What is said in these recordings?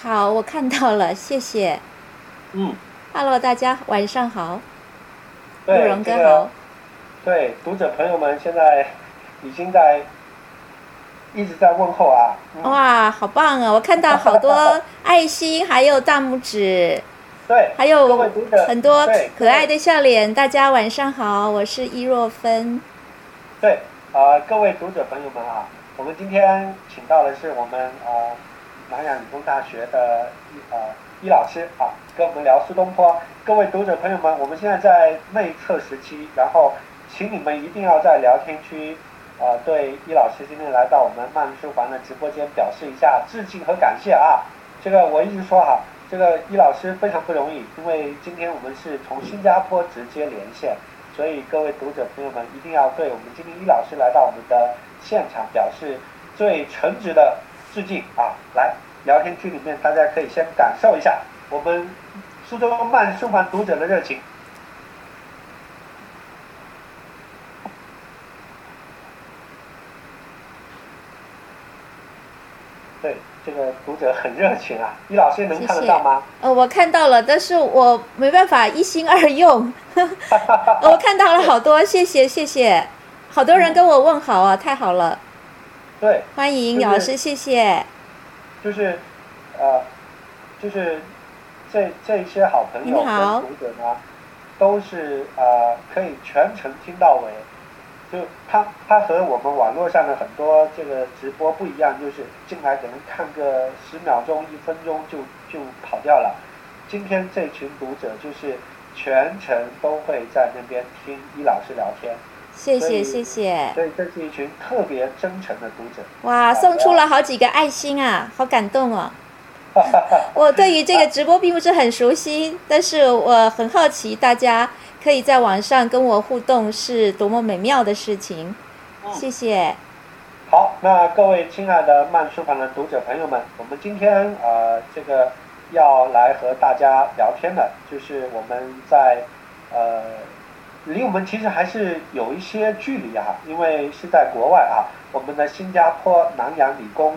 好，我看到了，谢谢。嗯，Hello，大家晚上好，陆对，荣哥这个好。对，读者朋友们现在已经在一直在问候啊。嗯、哇，好棒啊！我看到好多 爱心，还有大拇指，对，还有很多可爱的笑脸。大家晚上好，我是伊若芬。对，呃，各位读者朋友们啊，我们今天请到的是我们呃南洋理工大学的伊呃伊老师啊，跟我们聊苏东坡。各位读者朋友们，我们现在在内测时期，然后请你们一定要在聊天区。呃，对伊老师今天来到我们慢书房的直播间表示一下致敬和感谢啊！这个我一直说哈，这个伊老师非常不容易，因为今天我们是从新加坡直接连线，所以各位读者朋友们一定要对我们今天伊老师来到我们的现场表示最诚挚的致敬啊！来，聊天区里面大家可以先感受一下我们苏州慢书房读者的热情。对，这个读者很热情啊，易老师能看得到吗？呃，我看到了，但是我没办法一心二用。我看到了好多，谢谢谢谢，好多人跟我问好啊，太好了，对，欢迎就是老师，谢谢。就是，呃，就是这这些好朋友和读者呢，都是呃可以全程听到尾。就他他和我们网络上的很多这个直播不一样，就是进来可能看个十秒钟、一分钟就就跑掉了。今天这群读者就是全程都会在那边听伊老师聊天，谢谢谢谢，所以这是一群特别真诚的读者。哇，送出了好几个爱心啊，好感动哦。我对于这个直播并不是很熟悉，但是我很好奇，大家可以在网上跟我互动是多么美妙的事情。嗯谢谢。好，那各位亲爱的慢书房的读者朋友们，我们今天呃这个要来和大家聊天的，就是我们在呃离我们其实还是有一些距离啊，因为是在国外啊，我们的新加坡南洋理工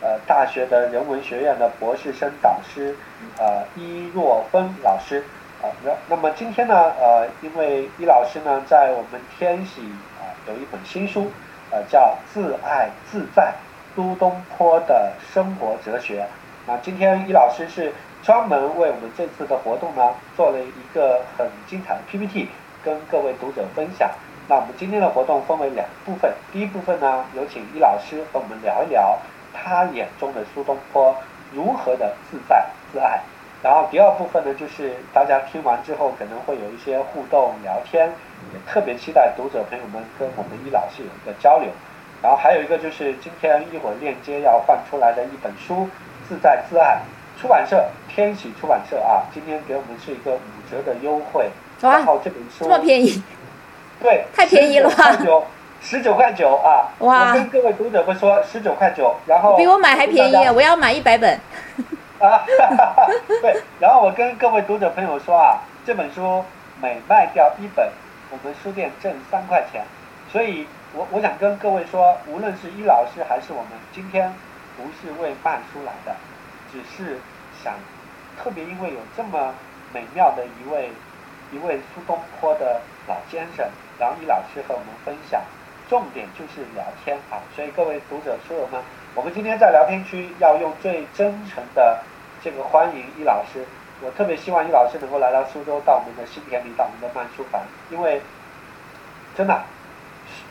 呃大学的人文学院的博士生导师呃伊若芬老师。啊，那那么今天呢，呃，因为伊老师呢，在我们天喜啊、有一本新书，呃，叫《自爱自在：苏东坡的生活哲学》。那今天伊老师是专门为我们这次的活动呢，做了一个很精彩的 PPT，跟各位读者分享。那我们今天的活动分为两部分，第一部分呢，有请伊老师和我们聊一聊他眼中的苏东坡如何的自在自爱。然后第二部分呢，就是大家听完之后可能会有一些互动聊天，也特别期待读者朋友们跟我们伊老师有一个交流。然后还有一个就是今天一会儿链接要放出来的一本书《自在自爱》，出版社天喜出版社啊，今天给我们是一个五折的优惠。哇然后这本书这么便宜，对，太便宜了吧九十九块九啊！哇我跟各位读者们说十九块九，然后比我买还便宜！我要买一百本。啊，对，然后我跟各位读者朋友说啊，这本书每卖掉一本，我们书店挣三块钱，所以我我想跟各位说，无论是伊老师还是我们，今天不是为卖书来的，只是想特别因为有这么美妙的一位一位苏东坡的老先生，然后伊老师和我们分享，重点就是聊天啊，所以各位读者书友们。我们今天在聊天区要用最真诚的这个欢迎易老师，我特别希望易老师能够来到苏州，到我们的新田里，到我们的慢书房，因为真的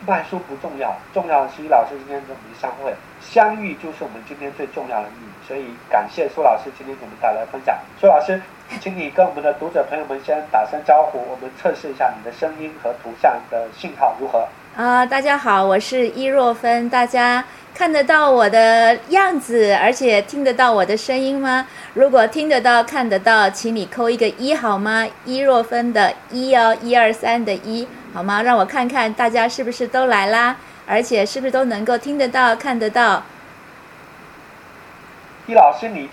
卖书不重要，重要的是易老师今天跟我们相会，相遇就是我们今天最重要的意义。所以感谢苏老师今天给我们带来分享。苏老师，请你跟我们的读者朋友们先打声招呼，我们测试一下你的声音和图像的信号如何。啊、大家好，我是伊若芬，大家看得到我的样子，而且听得到我的声音吗？如果听得到、看得到，请你扣一个一好吗？伊若芬的一哦，一二三的一好吗？让我看看大家是不是都来啦，而且是不是都能够听得到、看得到？易老师，你你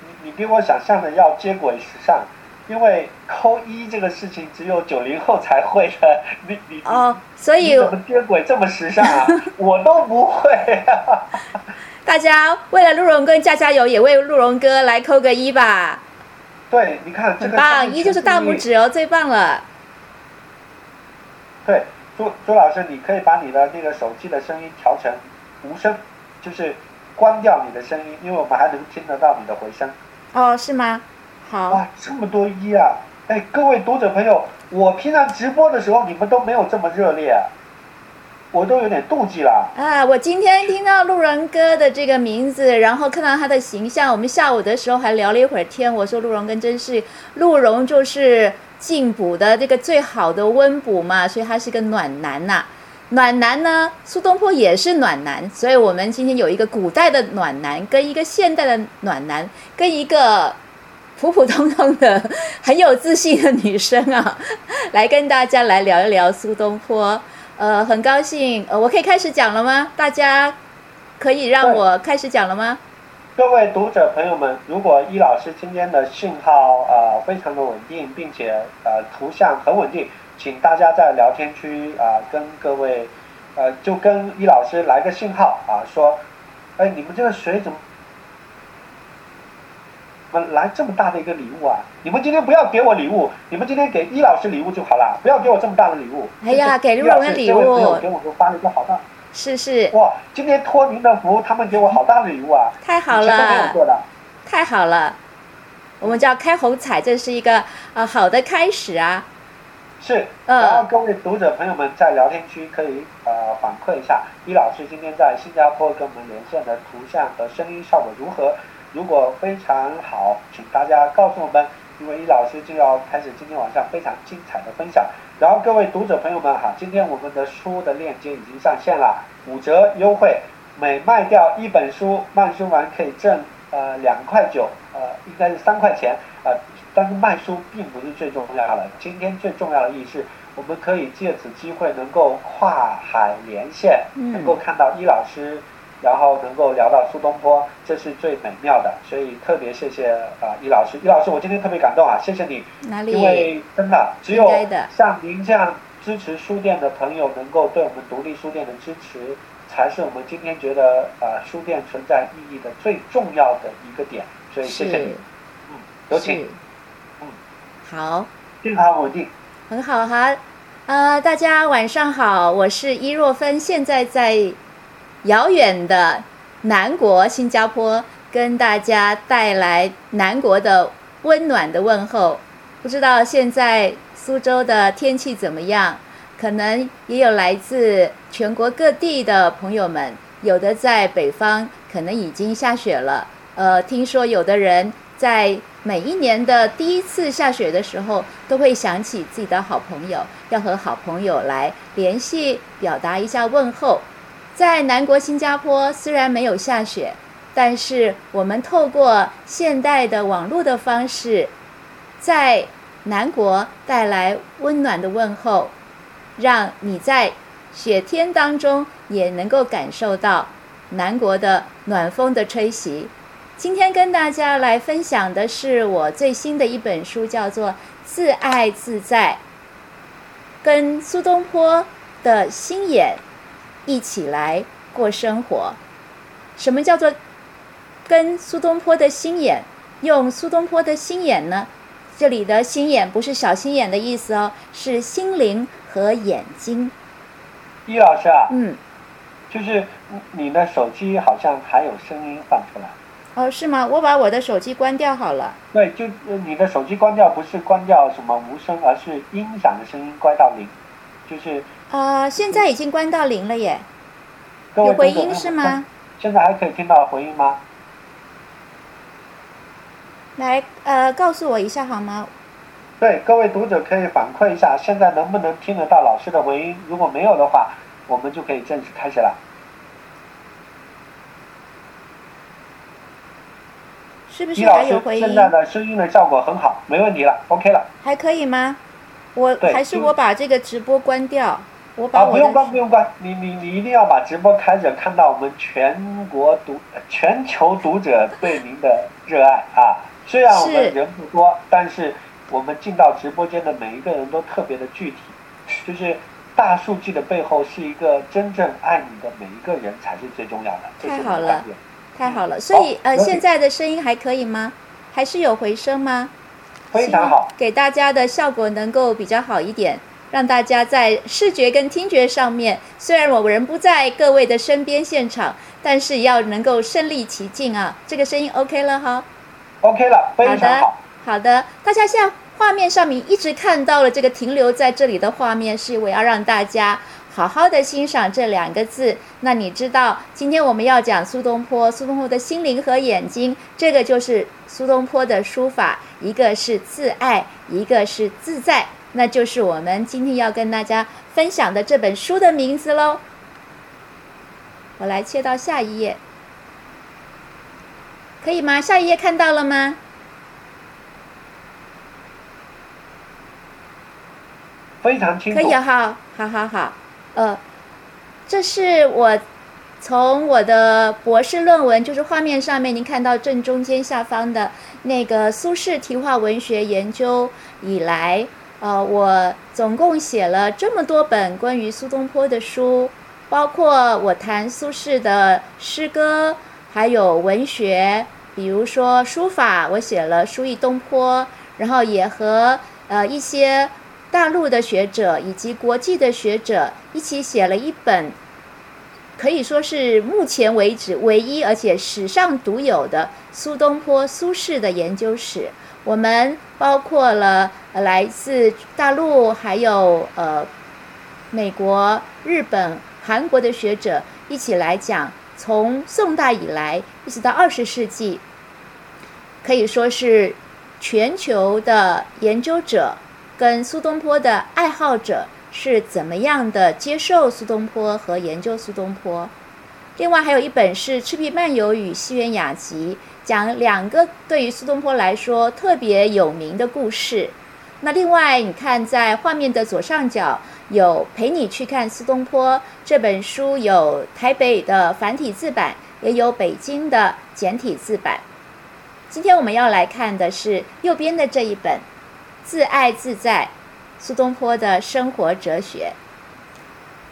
你你比我想象的要接轨时尚，因为扣一这个事情只有九零后才会的。你你你哦，所以怎么接轨这么时尚啊？我都不会、啊。大家为了鹿茸哥加加油，也为鹿茸哥来扣个一吧。对，你看这个很棒，一就是大拇指哦，最棒了。对，朱朱老师，你可以把你的那个手机的声音调成无声，就是关掉你的声音，因为我们还能听得到你的回声。哦，是吗？好。哇，这么多一啊！哎，各位读者朋友，我平常直播的时候，你们都没有这么热烈，啊我都有点妒忌了。啊，我今天听到陆荣哥的这个名字，然后看到他的形象，我们下午的时候还聊了一会儿天。我说陆荣根真是，陆荣就是进补的这个最好的温补嘛，所以他是个暖男呐。暖男呢，苏东坡也是暖男，所以我们今天有一个古代的暖男，跟一个现代的暖男，跟一个。普普通通的很有自信的女生啊，来跟大家来聊一聊苏东坡。呃，很高兴，呃，我可以开始讲了吗？大家可以让我开始讲了吗？各位读者朋友们，如果易老师今天的信号呃非常的稳定，并且呃图像很稳定，请大家在聊天区啊跟各位呃就跟易老师来个信号啊，说，哎，你们这个水怎么？们来这么大的一个礼物啊！你们今天不要给我礼物，你们今天给伊老师礼物就好了，不要给我这么大的礼物。哎呀，给陆荣的礼物，给我发了一个好大。是是。哇，今天托您的福，他们给我好大的礼物啊！太好了，太好了，我们叫开红彩，这是一个啊好的开始啊。是，然后各位读者朋友们在聊天区可以呃反馈一下，李老师今天在新加坡跟我们连线的图像和声音效果如何？如果非常好，请大家告诉我们，因为易老师就要开始今天晚上非常精彩的分享。然后各位读者朋友们哈，今天我们的书的链接已经上线了，五折优惠，每卖掉一本书，慢书完可以挣呃两块九，呃应该是三块钱，呃，但是卖书并不是最重要的，今天最重要的意义是，我们可以借此机会能够跨海连线，能够看到易老师。然后能够聊到苏东坡，这是最美妙的，所以特别谢谢啊，易老师，易老师，我今天特别感动啊，谢谢你，因为真的只有像您这样支持书店的朋友，能够对我们独立书店的支持，才是我们今天觉得啊，书店存在意义的最重要的一个点，所以谢谢你，嗯，有请，嗯，好，健康稳定，很好哈，呃，大家晚上好，我是伊若芬，现在在。遥远的南国新加坡，跟大家带来南国的温暖的问候。不知道现在苏州的天气怎么样？可能也有来自全国各地的朋友们，有的在北方，可能已经下雪了。呃，听说有的人在每一年的第一次下雪的时候，都会想起自己的好朋友，要和好朋友来联系，表达一下问候。在南国新加坡，虽然没有下雪，但是我们透过现代的网络的方式，在南国带来温暖的问候，让你在雪天当中也能够感受到南国的暖风的吹袭。今天跟大家来分享的是我最新的一本书，叫做《自爱自在》，跟苏东坡的心眼。一起来过生活。什么叫做跟苏东坡的心眼？用苏东坡的心眼呢？这里的心眼不是小心眼的意思哦，是心灵和眼睛。易老师啊，嗯，就是你的手机好像还有声音放出来。哦，是吗？我把我的手机关掉好了。对，就你的手机关掉，不是关掉什么无声，而是音响的声音关到零，就是。啊，现在已经关到零了耶，有回音是吗？现在还可以听到回音吗？来，呃，告诉我一下好吗？对，各位读者可以反馈一下，现在能不能听得到老师的回音？如果没有的话，我们就可以正式开始了。是不是还有回音？现在的声音的效果很好，没问题了，OK 了。还可以吗？我还是我把这个直播关掉。啊，不用关，不用关，你你你一定要把直播开着，看到我们全国读、全球读者对您的热爱啊！虽然我们人不多，但是我们进到直播间的每一个人都特别的具体，就是大数据的背后是一个真正爱你的每一个人才是最重要的。太好了，太好了。所以呃，现在的声音还可以吗？还是有回声吗？非常好。给大家的效果能够比较好一点，让大家在视觉跟听觉上面，虽然我人不在各位的身边现场，但是要能够身临其境啊。这个声音 OK 了哈。OK 了，非常好的好。，好的，大家现在画面上面一直看到了这个停留在这里的画面，是我要让大家好好的欣赏这两个字。那你知道，今天我们要讲苏东坡，苏东坡的心灵和眼睛，这个就是苏东坡的书法，一个是自爱，一个是自在，那就是我们今天要跟大家分享的这本书的名字喽。我来切到下一页，可以吗？下一页看到了吗？非常清楚。可以啊哈，好好好，呃，这是我从我的博士论文，就是画面上面您看到正中间下方的那个苏轼题画文学研究以来，呃，我总共写了这么多本关于苏东坡的书，包括我谈苏轼的诗歌，还有文学，比如说书法，我写了《书忆东坡》，然后也和呃一些大陆的学者以及国际的学者一起写了一本，可以说是目前为止唯一而且史上独有的苏东坡苏轼的研究史。我们包括了来自大陆，还有呃美国、日本、韩国的学者一起来讲，从宋代以来一直到二十世纪，可以说是全球的研究者跟苏东坡的爱好者是怎么样的接受苏东坡和研究苏东坡。另外还有一本是《赤壁漫游与西园雅集》，讲两个对于苏东坡来说特别有名的故事。那另外，你看在画面的左上角有《陪你去看苏东坡》这本书，有台北的繁体字版，也有北京的简体字版。今天我们要来看的是右边的这一本《自爱自在：苏东坡的生活哲学》。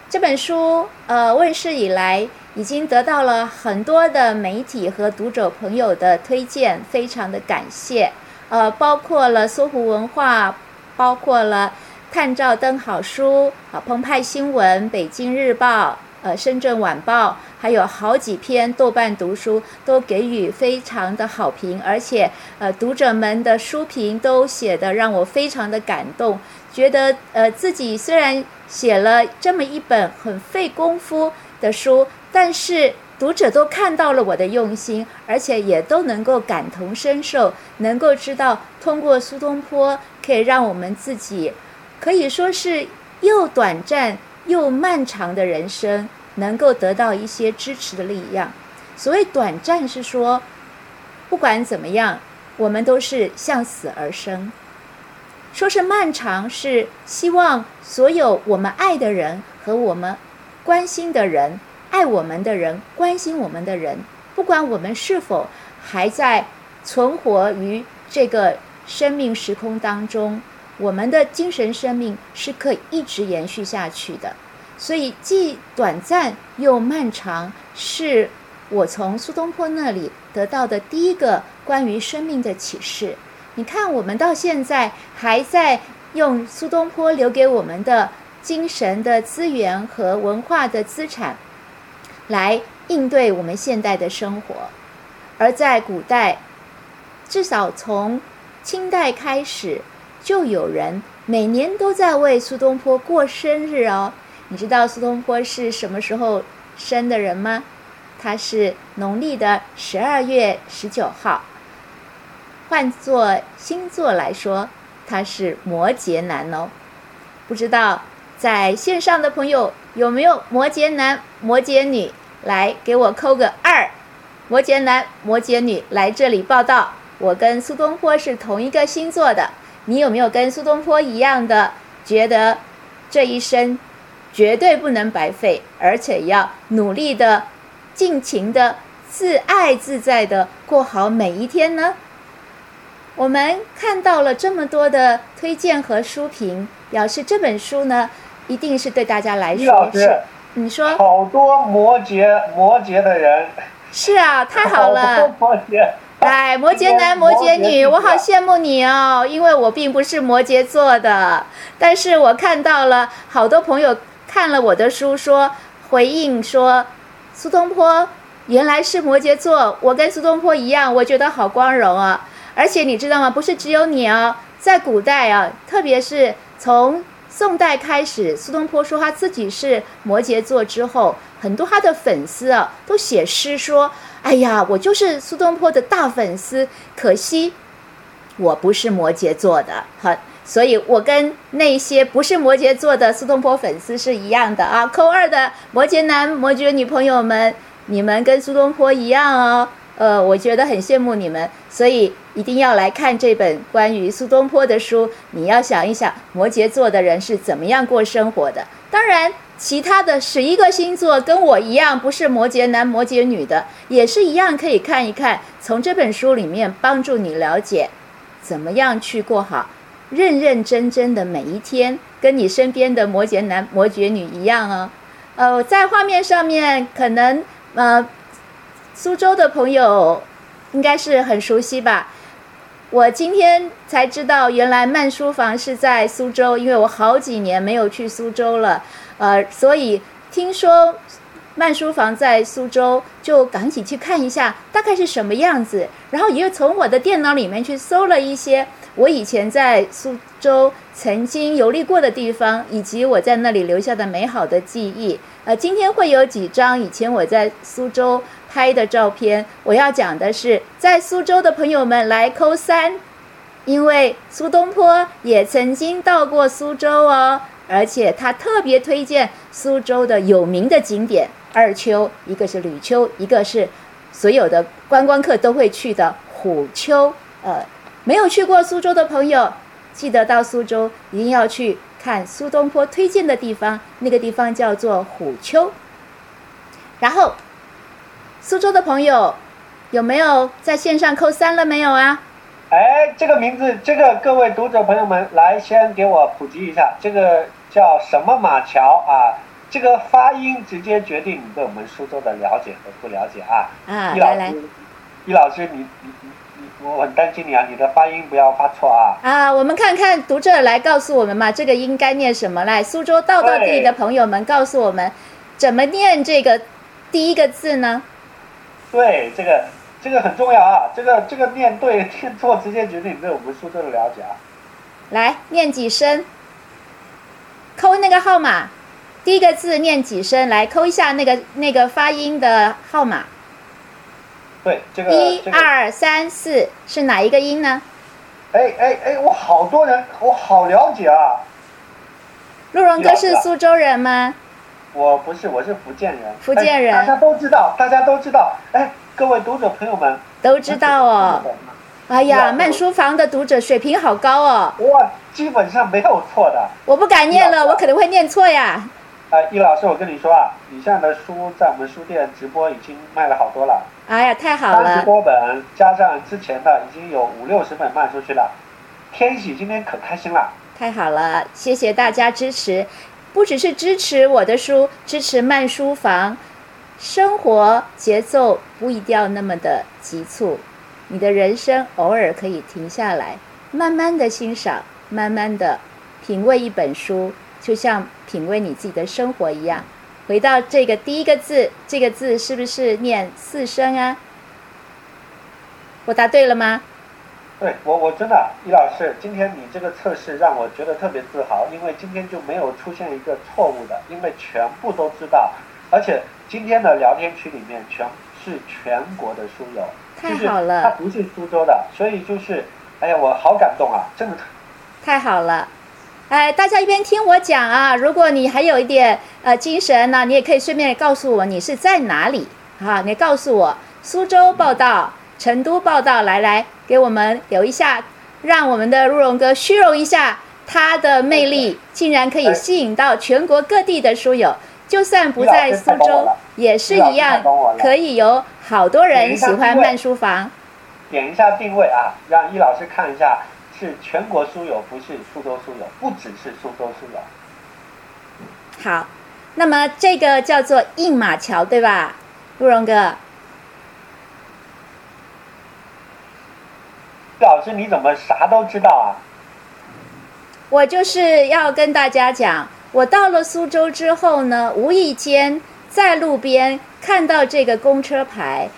这本书呃问世以来，已经得到了很多的媒体和读者朋友的推荐，非常的感谢。呃，包括了搜狐文化，包括了探照灯好书、啊澎湃新闻、北京日报、呃深圳晚报，还有好几篇豆瓣读书都给予非常的好评，而且呃读者们的书评都写的让我非常的感动，觉得呃自己虽然写了这么一本很费功夫的书，但是读者都看到了我的用心，而且也都能够感同身受，能够知道通过苏东坡可以让我们自己可以说是又短暂又漫长的人生，能够得到一些支持的力量。所谓短暂，是说不管怎么样，我们都是向死而生。说是漫长，是希望所有我们爱的人和我们关心的人、爱我们的人、关心我们的人，不管我们是否还在存活于这个生命时空当中，我们的精神生命是可以一直延续下去的。所以，既短暂又漫长，是我从苏东坡那里得到的第一个关于生命的启示。你看，我们到现在还在用苏东坡留给我们的精神的资源和文化的资产，来应对我们现代的生活。而在古代，至少从清代开始，就有人每年都在为苏东坡过生日哦。你知道苏东坡是什么时候生的人吗？他是农历的十二月十九号。换作星座来说，他是摩羯男哦。不知道在线上的朋友有没有摩羯男、摩羯女？来给我扣个二。摩羯男、摩羯女来这里报道，我跟苏东坡是同一个星座的。你有没有跟苏东坡一样的觉得这一生绝对不能白费，而且要努力的、尽情的、自爱自在的过好每一天呢？我们看到了这么多的推荐和书评，表示这本书呢，一定是对大家来说是你说好多摩羯摩羯的人是啊，太好了。摩羯，哎，摩羯男、摩羯女，我好羡慕你哦，因为我并不是摩羯座的，但是我看到了好多朋友看了我的书，说回应说苏东坡原来是摩羯座，我跟苏东坡一样，我觉得好光荣啊！而且你知道吗？不是只有你哦，在古代啊，特别是从宋代开始，苏东坡说他自己是摩羯座之后，很多他的粉丝啊都写诗说：“哎呀，我就是苏东坡的大粉丝，可惜我不是摩羯座的。”好，所以我跟那些不是摩羯座的苏东坡粉丝是一样的啊。扣二的摩羯男、摩羯女朋友们，你们跟苏东坡一样哦。呃，我觉得很羡慕你们，所以一定要来看这本关于苏东坡的书。你要想一想，摩羯座的人是怎么样过生活的。当然，其他的十一个星座跟我一样，不是摩羯男、摩羯女的，也是一样可以看一看。从这本书里面帮助你了解，怎么样去过好认认真真的每一天，跟你身边的摩羯男、摩羯女一样哦。呃，在画面上面可能呃。苏州的朋友应该是很熟悉吧？我今天才知道，原来慢书房是在苏州，因为我好几年没有去苏州了。呃，所以听说慢书房在苏州，就赶紧去看一下，大概是什么样子。然后也从我的电脑里面去搜了一些我以前在苏州曾经游历过的地方，以及我在那里留下的美好的记忆。呃，今天会有几张以前我在苏州。拍的照片，我要讲的是，在苏州的朋友们来扣三，因为苏东坡也曾经到过苏州哦，而且他特别推荐苏州的有名的景点二丘，一个是吕丘，一个是所有的观光客都会去的虎丘。呃，没有去过苏州的朋友，记得到苏州一定要去看苏东坡推荐的地方，那个地方叫做虎丘，然后。苏州的朋友，有没有在线上扣三了没有啊？哎，这个名字，这个各位读者朋友们，来先给我普及一下，这个叫什么马桥啊？这个发音直接决定你对我们苏州的了解和不了解啊。啊，来来，易老师，你你你你，我很担心你啊，你的发音不要发错啊。啊，我们看看读者来告诉我们嘛，这个应该念什么？来，苏州道道地的朋友们告诉我们，怎么念这个第一个字呢？对，这个这个很重要啊！这个这个念对念错，直接决定对我们苏州的了解啊。来，念几声，扣那个号码，第一个字念几声，来扣一下那个那个发音的号码。对，这个一二三四是哪一个音呢？哎哎哎，我好多人，我好了解啊。陆荣哥是苏州人吗？我不是，我是福建人。福建人，大家都知道，大家都知道。哎，各位读者朋友们，都知道哦。哎呀，慢书房的读者水平好高哦。哇，基本上没有错的。我不敢念了，我可能会念错呀。哎，易老师，我跟你说啊，你现在的书在我们书店直播已经卖了好多了。哎呀，太好了。三十多本，加上之前的，已经有五六十本卖出去了。天喜今天可开心了。太好了，谢谢大家支持。不只是支持我的书，支持慢书房，生活节奏不一定要那么的急促，你的人生偶尔可以停下来，慢慢的欣赏，慢慢的品味一本书，就像品味你自己的生活一样。回到这个第一个字，这个字是不是念四声啊？我答对了吗？对我，我真的，易老师，今天你这个测试让我觉得特别自豪，因为今天就没有出现一个错误的，因为全部都知道，而且今天的聊天区里面全是全国的书友，太好了，他不是苏州的，所以就是，哎呀，我好感动啊，真的，太好了，哎，大家一边听我讲啊，如果你还有一点呃精神呢，你也可以顺便告诉我你是在哪里啊，你告诉我苏州报道。成都报道，来来，给我们留一下，让我们的陆荣哥虚荣一下，他的魅力竟然可以吸引到全国各地的书友，就算不在苏州，也是一样，可以有好多人喜欢慢书房。点一下定位啊，让易老师看一下，是全国书友，不是苏州书友，不只是苏州书友。好，那么这个叫做硬马桥，对吧，陆荣哥？老师，你怎么啥都知道啊？我就是要跟大家讲，我到了苏州之后呢，无意间在路边看到这个公车牌，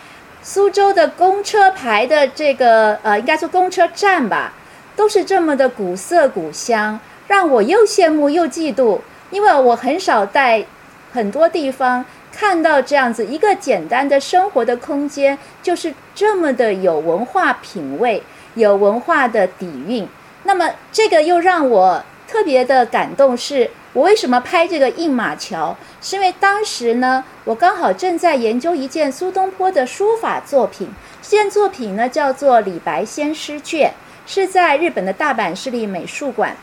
苏州的公车牌的这个呃，应该说公车站吧，都是这么的古色古香，让我又羡慕又嫉妒，因为我很少在很多地方看到这样子一个简单的生活的空间，就是这么的有文化品味、有文化的底蕴。那么这个又让我特别的感动，是我为什么拍这个印马桥？是因为当时呢，我刚好正在研究一件苏东坡的书法作品，这件作品呢叫做《李白仙诗卷》，是在日本的大阪市立美术馆。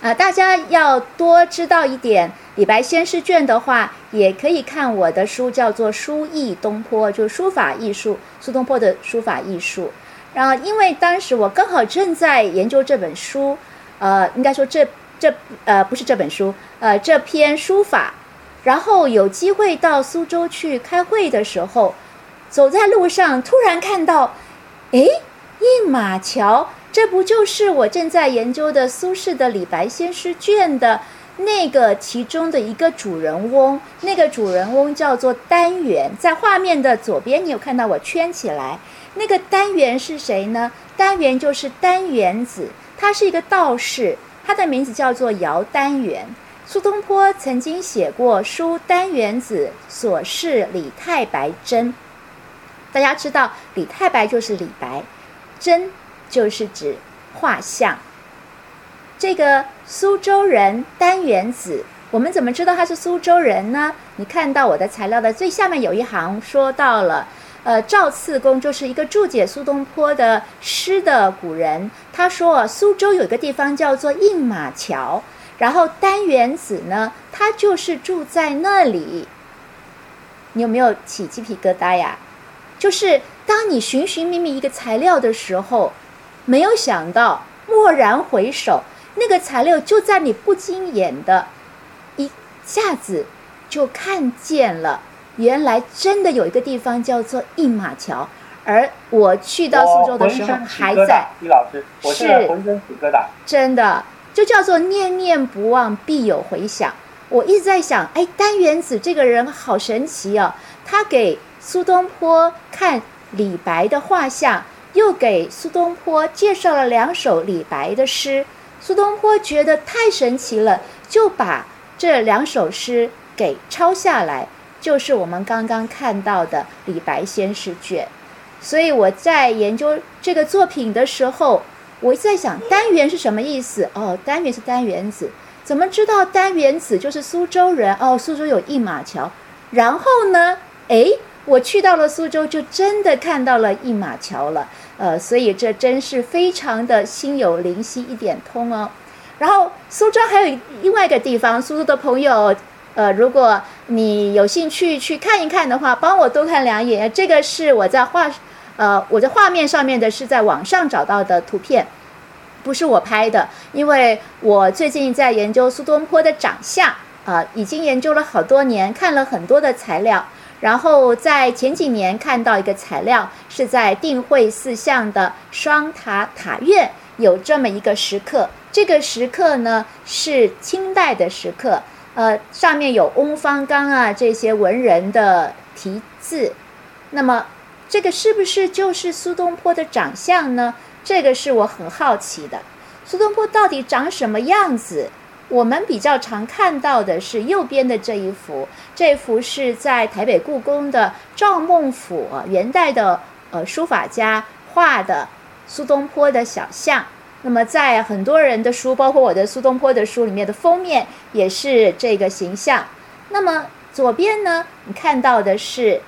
啊，大家要多知道一点《李白仙诗卷》的话，也可以看我的书，叫做《书艺东坡》，就书法艺术，苏东坡的书法艺术。然后，因为当时我刚好正在研究这本书，呃，应该说这这呃不是这本书，呃这篇书法，然后有机会到苏州去开会的时候，走在路上突然看到，哎，印马桥，这不就是我正在研究的苏轼的《李白仙诗卷》的那个其中的一个主人翁？那个主人翁叫做丹元，在画面的左边，你有看到我圈起来。那个单元是谁呢？单元就是单元子，他是一个道士，他的名字叫做姚单元。苏东坡曾经写过《书单元子所示李太白真》，大家知道李太白就是李白，真就是指画像。这个苏州人单元子，我们怎么知道他是苏州人呢？你看到我的材料的最下面有一行说到了。呃，赵次公就是一个注解苏东坡的诗的古人。他说，苏州有一个地方叫做印马桥，然后丹元子呢，他就是住在那里。你有没有起鸡皮疙瘩呀？就是当你寻寻觅觅一个材料的时候，没有想到，蓦然回首，那个材料就在你不经眼的一下子就看见了。原来真的有一个地方叫做印马桥，而我去到苏州的时候还在。李老师，我是浑身起疙瘩。真的，就叫做念念不忘，必有回响。我一直在想，哎，丹元子这个人好神奇哦，他给苏东坡看李白的画像，又给苏东坡介绍了两首李白的诗。苏东坡觉得太神奇了，就把这两首诗给抄下来。就是我们刚刚看到的《李白仙诗卷》，所以我在研究这个作品的时候，我在想单元是什么意思？哦，单元是单元子，怎么知道单元子就是苏州人？哦，苏州有印马桥，然后呢？诶，我去到了苏州，就真的看到了印马桥了。呃，所以这真是非常的心有灵犀一点通哦。然后苏州还有另外一个地方，苏州的朋友。呃，如果你有兴趣去看一看的话，帮我多看两眼。这个是我在画，呃，我在画面上面的是在网上找到的图片，不是我拍的。因为我最近在研究苏东坡的长相，啊，已经研究了好多年，看了很多的材料。然后在前几年看到一个材料，是在定慧寺巷的双塔塔院有这么一个石刻。这个石刻呢是清代的石刻。呃，上面有翁方刚啊这些文人的题字，那么这个是不是就是苏东坡的长相呢？这个是我很好奇的。苏东坡到底长什么样子？我们比较常看到的是右边的这一幅，这幅是在台北故宫的赵孟俯元代的呃书法家画的苏东坡的小像。那么，在很多人的书，包括我的苏东坡的书里面的封面也是这个形象。那么左边呢，你看到的是《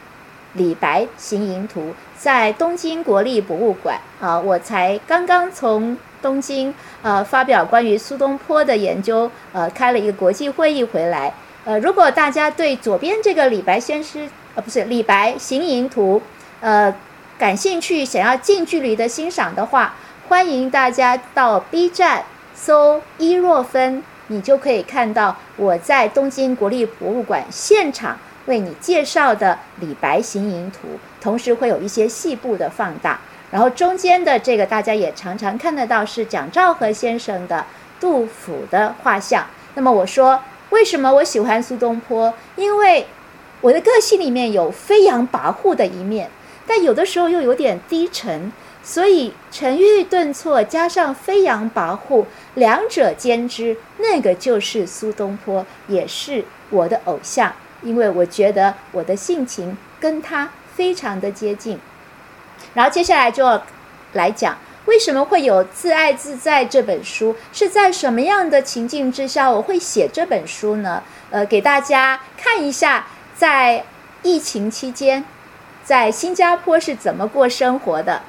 李白行吟图》，在东京国立博物馆啊，我才刚刚从东京呃发表关于苏东坡的研究，呃，开了一个国际会议回来。呃，如果大家对左边这个《李白先诗》呃不是《李白行吟图》呃感兴趣，想要近距离的欣赏的话。欢迎大家到 B 站搜伊若芬，你就可以看到我在东京国立博物馆现场为你介绍的《李白行吟图》，同时会有一些细部的放大。然后中间的这个大家也常常看得到是蒋兆和先生的杜甫的画像。那么我说为什么我喜欢苏东坡？因为我的个性里面有飞扬跋扈的一面，但有的时候又有点低沉。所以沉郁顿挫加上飞扬跋扈，两者兼之，那个就是苏东坡，也是我的偶像。因为我觉得我的性情跟他非常的接近。然后接下来就要来讲，为什么会有《自爱自在》这本书？是在什么样的情境之下我会写这本书呢？呃，给大家看一下，在疫情期间，在新加坡是怎么过生活的。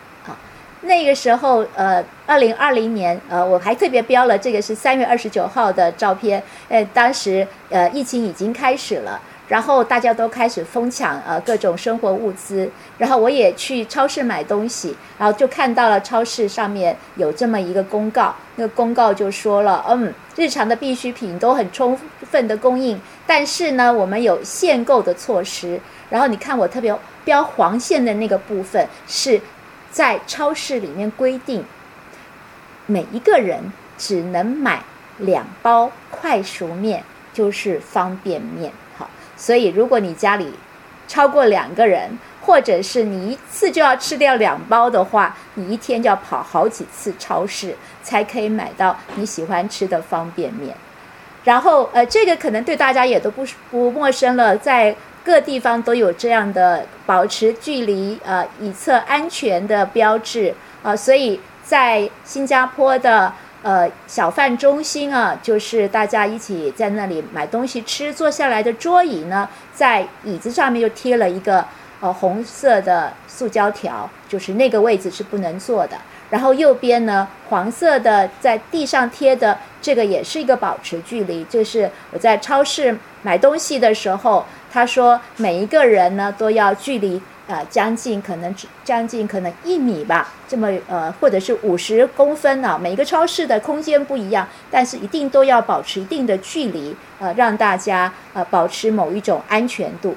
那个时候，呃，二零二零年，呃，我还特别标了，这个是三月二十九号的照片。呃，当时，呃，疫情已经开始了，然后大家都开始疯抢呃各种生活物资，然后我也去超市买东西，然后就看到了超市上面有这么一个公告，那个公告就说了，嗯，日常的必需品都很充分的供应，但是呢，我们有限购的措施。然后你看我特别标黄线的那个部分是。在超市里面规定，每一个人只能买两包快熟面，就是方便面。好，所以如果你家里超过两个人，或者是你一次就要吃掉两包的话，你一天就要跑好几次超市才可以买到你喜欢吃的方便面。然后，呃，这个可能对大家也都不不陌生了，在。各地方都有这样的保持距离，呃，以测安全的标志，啊，所以在新加坡的呃小贩中心啊，就是大家一起在那里买东西吃，坐下来的桌椅呢，在椅子上面就贴了一个呃红色的塑胶条，就是那个位置是不能坐的。然后右边呢，黄色的在地上贴的这个也是一个保持距离，就是我在超市买东西的时候。他说：“每一个人呢，都要距离呃将近可能将近可能一米吧，这么呃或者是五十公分呢。每一个超市的空间不一样，但是一定都要保持一定的距离，呃，让大家呃保持某一种安全度。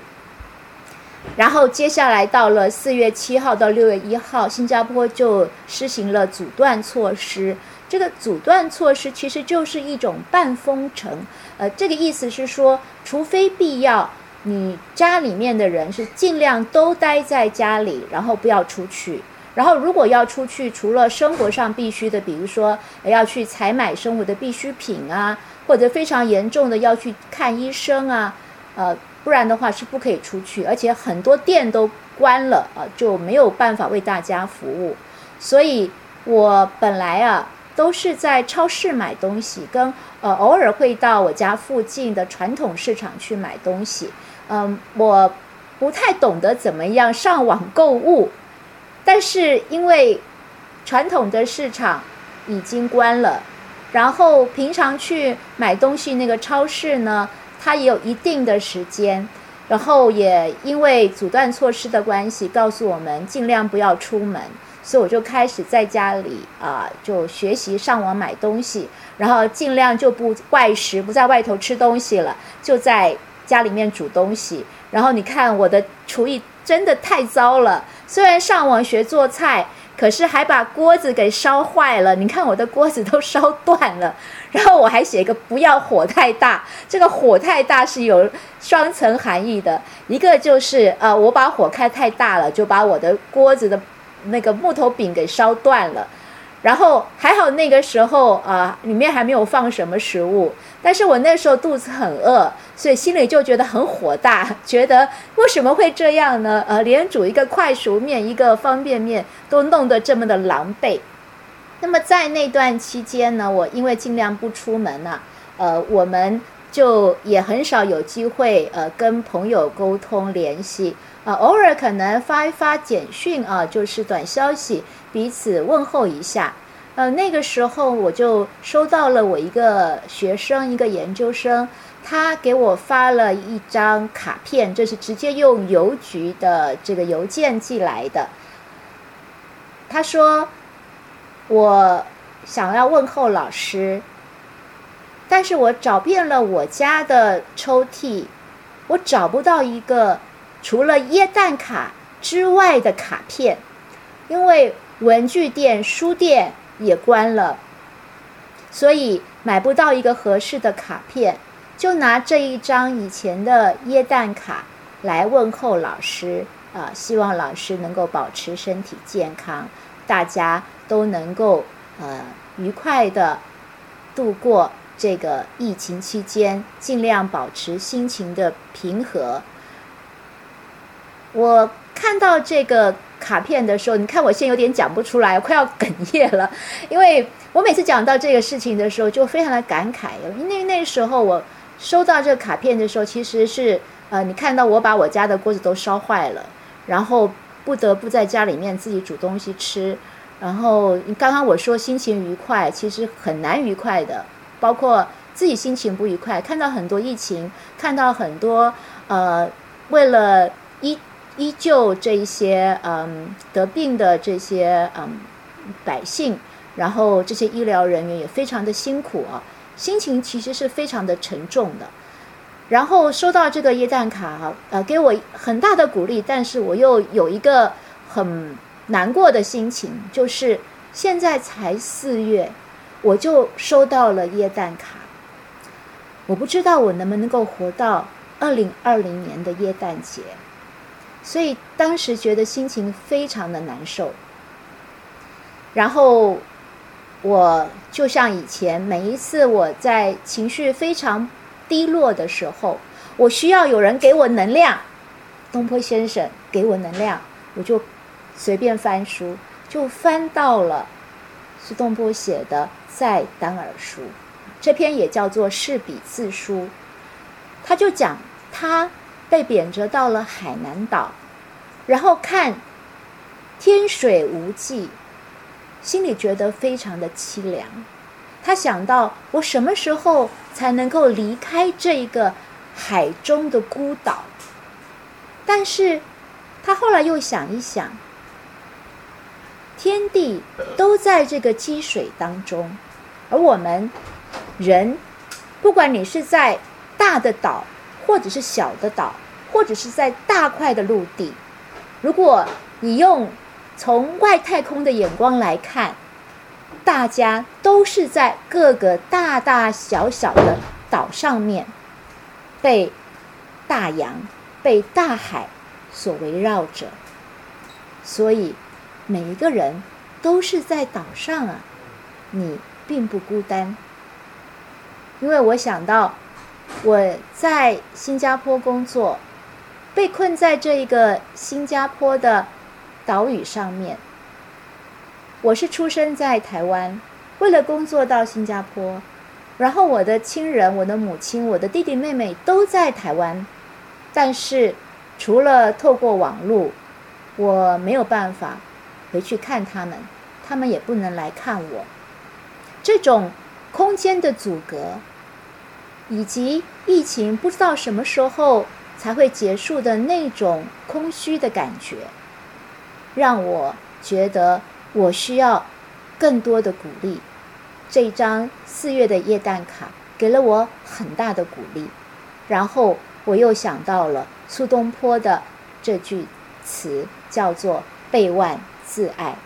然后接下来到了四月七号到六月一号，新加坡就施行了阻断措施。这个阻断措施其实就是一种半封城，呃，这个意思是说，除非必要。”你家里面的人是尽量都待在家里，然后不要出去。然后如果要出去，除了生活上必须的，比如说要去采买生活的必需品啊，或者非常严重的要去看医生啊，呃，不然的话是不可以出去。而且很多店都关了啊，就没有办法为大家服务。所以我本来啊都是在超市买东西，跟呃偶尔会到我家附近的传统市场去买东西。嗯，我不太懂得怎么样上网购物，但是因为传统的市场已经关了，然后平常去买东西那个超市呢，它也有一定的时间，然后也因为阻断措施的关系，告诉我们尽量不要出门，所以我就开始在家里啊，就学习上网买东西，然后尽量就不外食，不在外头吃东西了，就在。家里面煮东西，然后你看我的厨艺真的太糟了。虽然上网学做菜，可是还把锅子给烧坏了。你看我的锅子都烧断了。然后我还写一个不要火太大，这个火太大是有双层含义的。一个就是呃，我把火开太大了，就把我的锅子的那个木头柄给烧断了。然后还好那个时候啊，里面还没有放什么食物。但是我那时候肚子很饿，所以心里就觉得很火大，觉得为什么会这样呢？呃，连煮一个快熟面、一个方便面都弄得这么的狼狈。那么在那段期间呢，我因为尽量不出门呐，呃，我们就也很少有机会呃跟朋友沟通联系啊，偶尔可能发一发简讯啊，就是短消息，彼此问候一下。呃，那个时候我就收到了我一个学生，一个研究生，他给我发了一张卡片，这是直接用邮局的这个邮件寄来的。他说：“我想要问候老师，但是我找遍了我家的抽屉，我找不到一个除了椰蛋卡之外的卡片，因为。”文具店、书店也关了，所以买不到一个合适的卡片，就拿这一张以前的耶诞卡来问候老师啊，希望老师能够保持身体健康，大家都能够呃愉快的度过这个疫情期间，尽量保持心情的平和。我看到这个卡片的时候，你看我现在有点讲不出来，快要哽咽了，因为我每次讲到这个事情的时候，就非常的感慨。因为那时候我收到这个卡片的时候，其实是呃，你看到我把我家的锅子都烧坏了，然后不得不在家里面自己煮东西吃。然后刚刚我说心情愉快，其实很难愉快的，包括自己心情不愉快，看到很多疫情，看到很多呃，为了依。依旧这一些嗯得病的这些嗯百姓，然后这些医疗人员也非常的辛苦啊，心情其实是非常的沉重的。然后收到这个耶诞卡哈，呃，给我很大的鼓励，但是我又有一个很难过的心情，就是现在才四月，我就收到了耶诞卡，我不知道我能不能够活到二零二零年的耶诞节。所以当时觉得心情非常的难受，然后我就像以前每一次我在情绪非常低落的时候，我需要有人给我能量，东坡先生给我能量，我就随便翻书，就翻到了苏东坡写的《在当尔书》，这篇也叫做《试笔字书》，他就讲他。被贬谪到了海南岛，然后看天水无际，心里觉得非常的凄凉。他想到我什么时候才能够离开这一个海中的孤岛？但是他后来又想一想，天地都在这个积水当中，而我们人，不管你是在大的岛。或者是小的岛，或者是在大块的陆地。如果你用从外太空的眼光来看，大家都是在各个大大小小的岛上面，被大洋、被大海所围绕着。所以每一个人都是在岛上啊，你并不孤单。因为我想到。我在新加坡工作，被困在这一个新加坡的岛屿上面。我是出生在台湾，为了工作到新加坡，然后我的亲人、我的母亲、我的弟弟妹妹都在台湾，但是除了透过网络，我没有办法回去看他们，他们也不能来看我。这种空间的阻隔。以及疫情不知道什么时候才会结束的那种空虚的感觉，让我觉得我需要更多的鼓励。这张四月的夜蛋卡给了我很大的鼓励，然后我又想到了苏东坡的这句词，叫做“背万自爱”。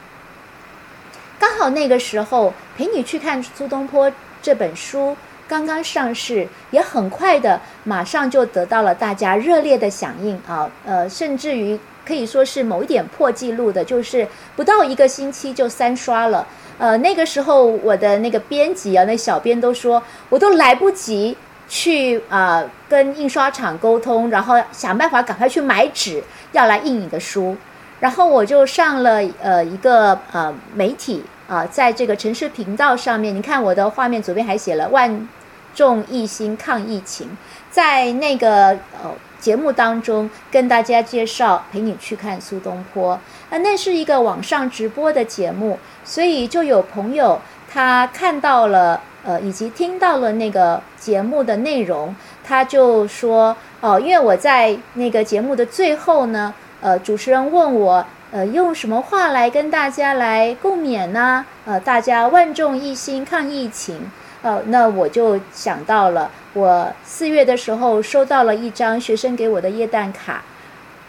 刚好那个时候陪你去看苏东坡这本书。刚刚上市，也很快的，马上就得到了大家热烈的响应啊！呃，甚至于可以说是某一点破纪录的，就是不到一个星期就三刷了。呃，那个时候我的那个编辑啊，那小编都说，我都来不及去啊跟印刷厂沟通，然后想办法赶快去买纸，要来印你的书。然后我就上了呃一个呃媒体啊，在这个城市频道上面，你看我的画面左边还写了万。众一心抗疫情，在那个呃节目当中跟大家介绍，陪你去看苏东坡。那那是一个网上直播的节目，所以就有朋友他看到了呃以及听到了那个节目的内容，他就说哦，因为我在那个节目的最后呢，呃主持人问我呃用什么话来跟大家来共勉呢？呃大家万众一心抗疫情。哦，那我就想到了，我四月的时候收到了一张学生给我的液氮卡，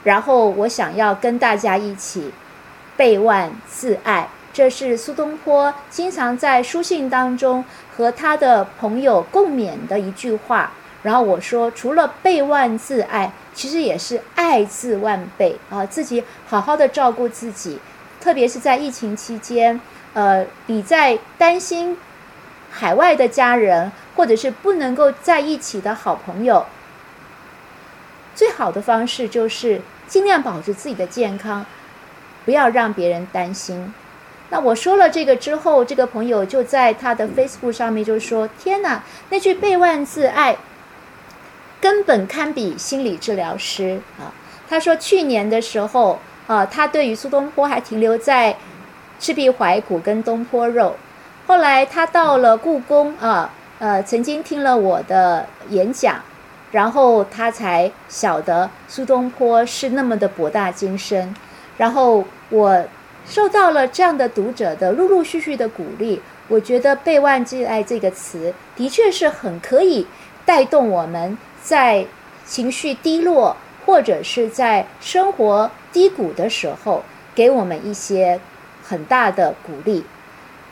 然后我想要跟大家一起背万自爱。这是苏东坡经常在书信当中和他的朋友共勉的一句话。然后我说，除了倍万自爱，其实也是爱自万倍啊！自己好好的照顾自己，特别是在疫情期间，呃，你在担心海外的家人或者是不能够在一起的好朋友，最好的方式就是尽量保持自己的健康，不要让别人担心。那我说了这个之后，这个朋友就在他的 Facebook 上面就说：“天哪，那句倍万自爱。”根本堪比心理治疗师啊！他说，去年的时候啊，他对于苏东坡还停留在赤壁怀古跟东坡肉。后来他到了故宫啊，呃，曾经听了我的演讲，然后他才晓得苏东坡是那么的博大精深。然后我受到了这样的读者的陆陆续续的鼓励，我觉得“被万之爱”这个词的确是很可以带动我们。在情绪低落或者是在生活低谷的时候，给我们一些很大的鼓励。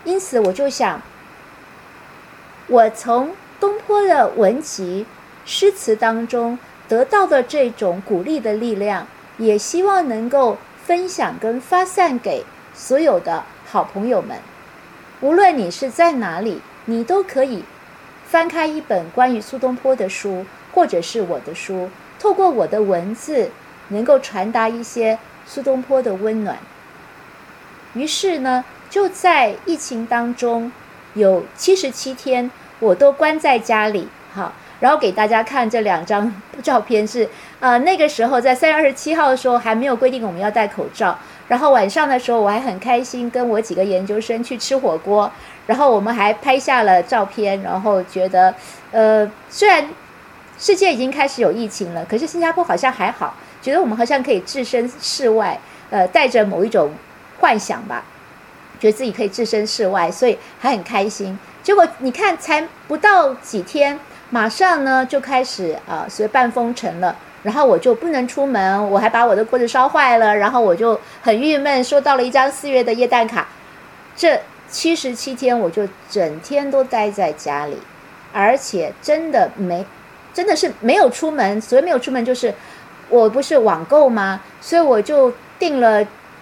因此，我就想，我从东坡的文集、诗词当中得到的这种鼓励的力量，也希望能够分享跟发散给所有的好朋友们。无论你是在哪里，你都可以翻开一本关于苏东坡的书。或者是我的书，透过我的文字，能够传达一些苏东坡的温暖。于是呢，就在疫情当中，有七十七天，我都关在家里，好，然后给大家看这两张 照片，是呃那个时候在三月二十七号的时候还没有规定我们要戴口罩，然后晚上的时候我还很开心，跟我几个研究生去吃火锅，然后我们还拍下了照片，然后觉得呃虽然。世界已经开始有疫情了，可是新加坡好像还好，觉得我们好像可以置身事外，呃，带着某一种幻想吧，觉得自己可以置身事外，所以还很开心。结果你看，才不到几天，马上呢就开始啊，所谓半封城了，然后我就不能出门，我还把我的锅子烧坏了，然后我就很郁闷，收到了一张四月的液氮卡，这七十七天我就整天都待在家里，而且真的没。真的是没有出门，所以没有出门就是，我不是网购吗？所以我就订了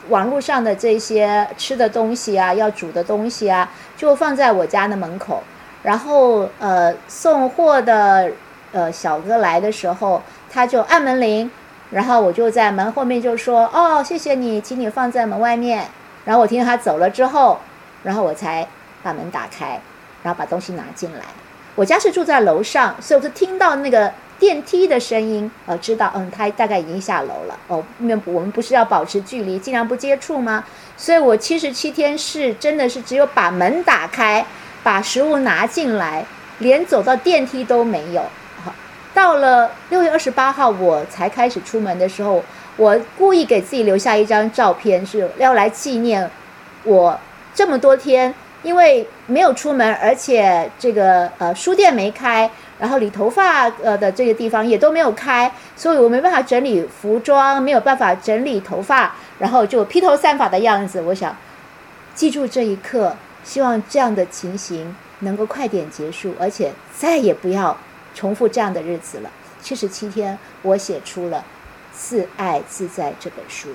网络上的这些吃的东西啊，要煮的东西啊，就放在我家的门口。然后呃，送货的呃小哥来的时候，他就按门铃，然后我就在门后面就说：“哦，谢谢你，请你放在门外面。”然后我听他走了之后，然后我才把门打开，然后把东西拿进来。我家是住在楼上，所以我就听到那个电梯的声音，呃，知道，嗯，他大概已经下楼了。哦，那我们不是要保持距离，尽量不接触吗？所以我七十七天是真的是只有把门打开，把食物拿进来，连走到电梯都没有。好，到了六月二十八号我才开始出门的时候，我故意给自己留下一张照片，是要来纪念我这么多天。因为没有出门，而且这个呃书店没开，然后理头发呃的这个地方也都没有开，所以我没办法整理服装，没有办法整理头发，然后就披头散发的样子。我想记住这一刻，希望这样的情形能够快点结束，而且再也不要重复这样的日子了。七十七天，我写出了《自爱自在》这本书。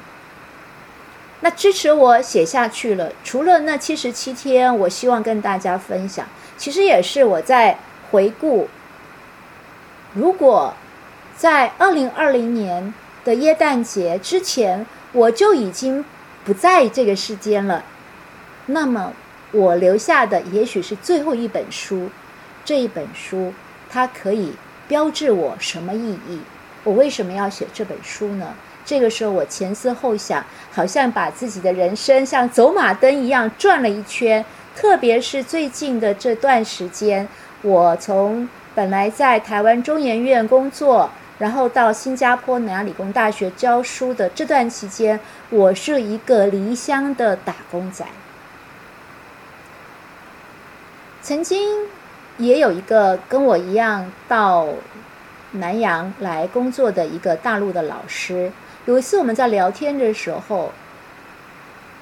那支持我写下去了。除了那七十七天，我希望跟大家分享，其实也是我在回顾。如果在二零二零年的耶诞节之前，我就已经不在这个世间了，那么我留下的也许是最后一本书。这一本书，它可以标志我什么意义？我为什么要写这本书呢？这个时候，我前思后想，好像把自己的人生像走马灯一样转了一圈。特别是最近的这段时间，我从本来在台湾中研院工作，然后到新加坡南洋理工大学教书的这段期间，我是一个离乡的打工仔。曾经也有一个跟我一样到南洋来工作的一个大陆的老师。有一次我们在聊天的时候，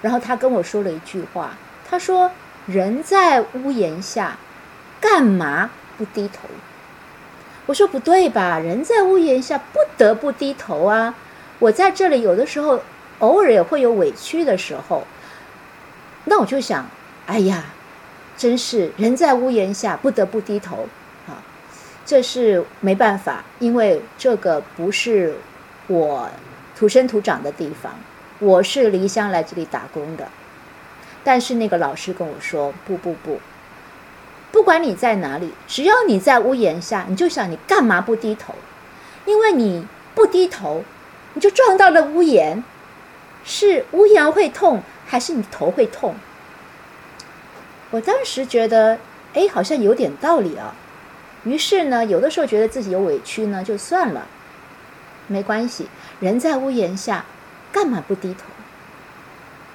然后他跟我说了一句话，他说：“人在屋檐下，干嘛不低头？”我说：“不对吧？人在屋檐下不得不低头啊！我在这里有的时候偶尔也会有委屈的时候，那我就想，哎呀，真是人在屋檐下不得不低头！这是没办法，因为这个不是我土生土长的地方。”我是离乡来这里打工的，但是那个老师跟我说：“不不不，不管你在哪里，只要你在屋檐下，你就想你干嘛不低头？因为你不低头，你就撞到了屋檐，是屋檐会痛，还是你头会痛？”我当时觉得，哎，好像有点道理啊。于是呢，有的时候觉得自己有委屈呢，就算了，没关系，人在屋檐下。干嘛不低头？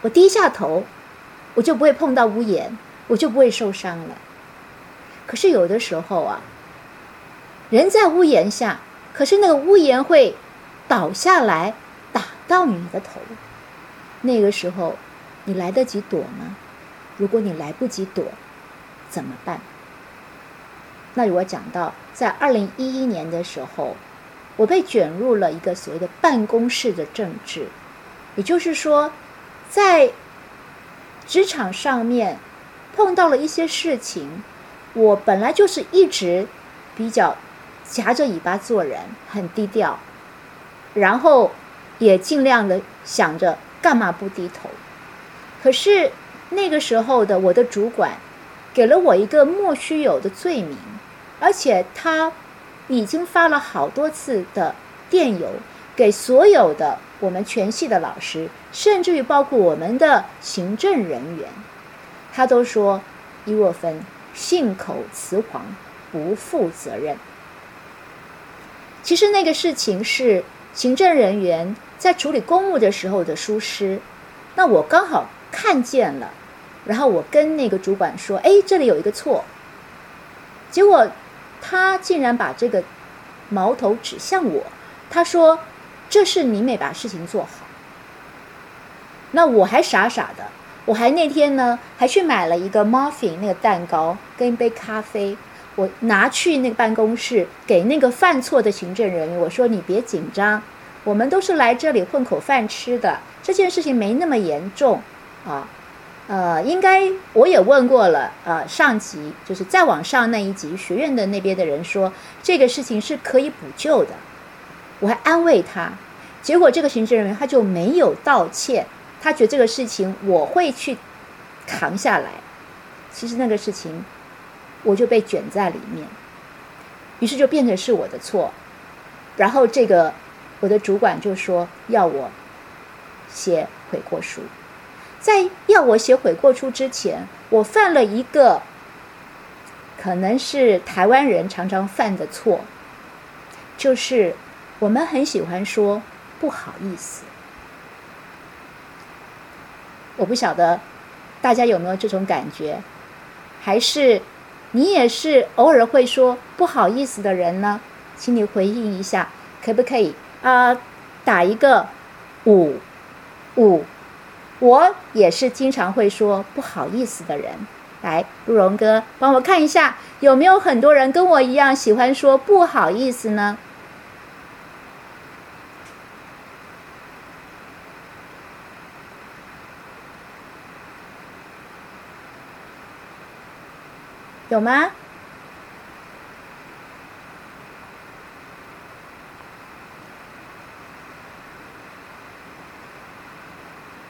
我低下头，我就不会碰到屋檐，我就不会受伤了。可是有的时候啊，人在屋檐下，可是那个屋檐会倒下来打到你的头。那个时候，你来得及躲吗？如果你来不及躲，怎么办？那我讲到，在二零一一年的时候，我被卷入了一个所谓的办公室的政治。也就是说，在职场上面碰到了一些事情，我本来就是一直比较夹着尾巴做人，很低调，然后也尽量的想着干嘛不低头。可是那个时候的我的主管给了我一个莫须有的罪名，而且他已经发了好多次的电邮给所有的。我们全系的老师，甚至于包括我们的行政人员，他都说伊若芬信口雌黄，不负责任。其实那个事情是行政人员在处理公务的时候的疏失，那我刚好看见了，然后我跟那个主管说：“哎，这里有一个错。”结果他竟然把这个矛头指向我，他说。这是你没把事情做好，那我还傻傻的，我还那天呢还去买了一个 muffin 那个蛋糕跟一杯咖啡，我拿去那个办公室给那个犯错的行政人员，我说你别紧张，我们都是来这里混口饭吃的，这件事情没那么严重啊，呃，应该我也问过了，呃，上级就是再往上那一级学院的那边的人说这个事情是可以补救的。我还安慰他，结果这个行政人员他就没有道歉，他觉得这个事情我会去扛下来。其实那个事情我就被卷在里面，于是就变成是我的错。然后这个我的主管就说要我写悔过书，在要我写悔过书之前，我犯了一个可能是台湾人常常犯的错，就是。我们很喜欢说不好意思，我不晓得大家有没有这种感觉，还是你也是偶尔会说不好意思的人呢？请你回应一下，可不可以啊？打一个五五，我也是经常会说不好意思的人。来，陆荣哥，帮我看一下有没有很多人跟我一样喜欢说不好意思呢？有吗？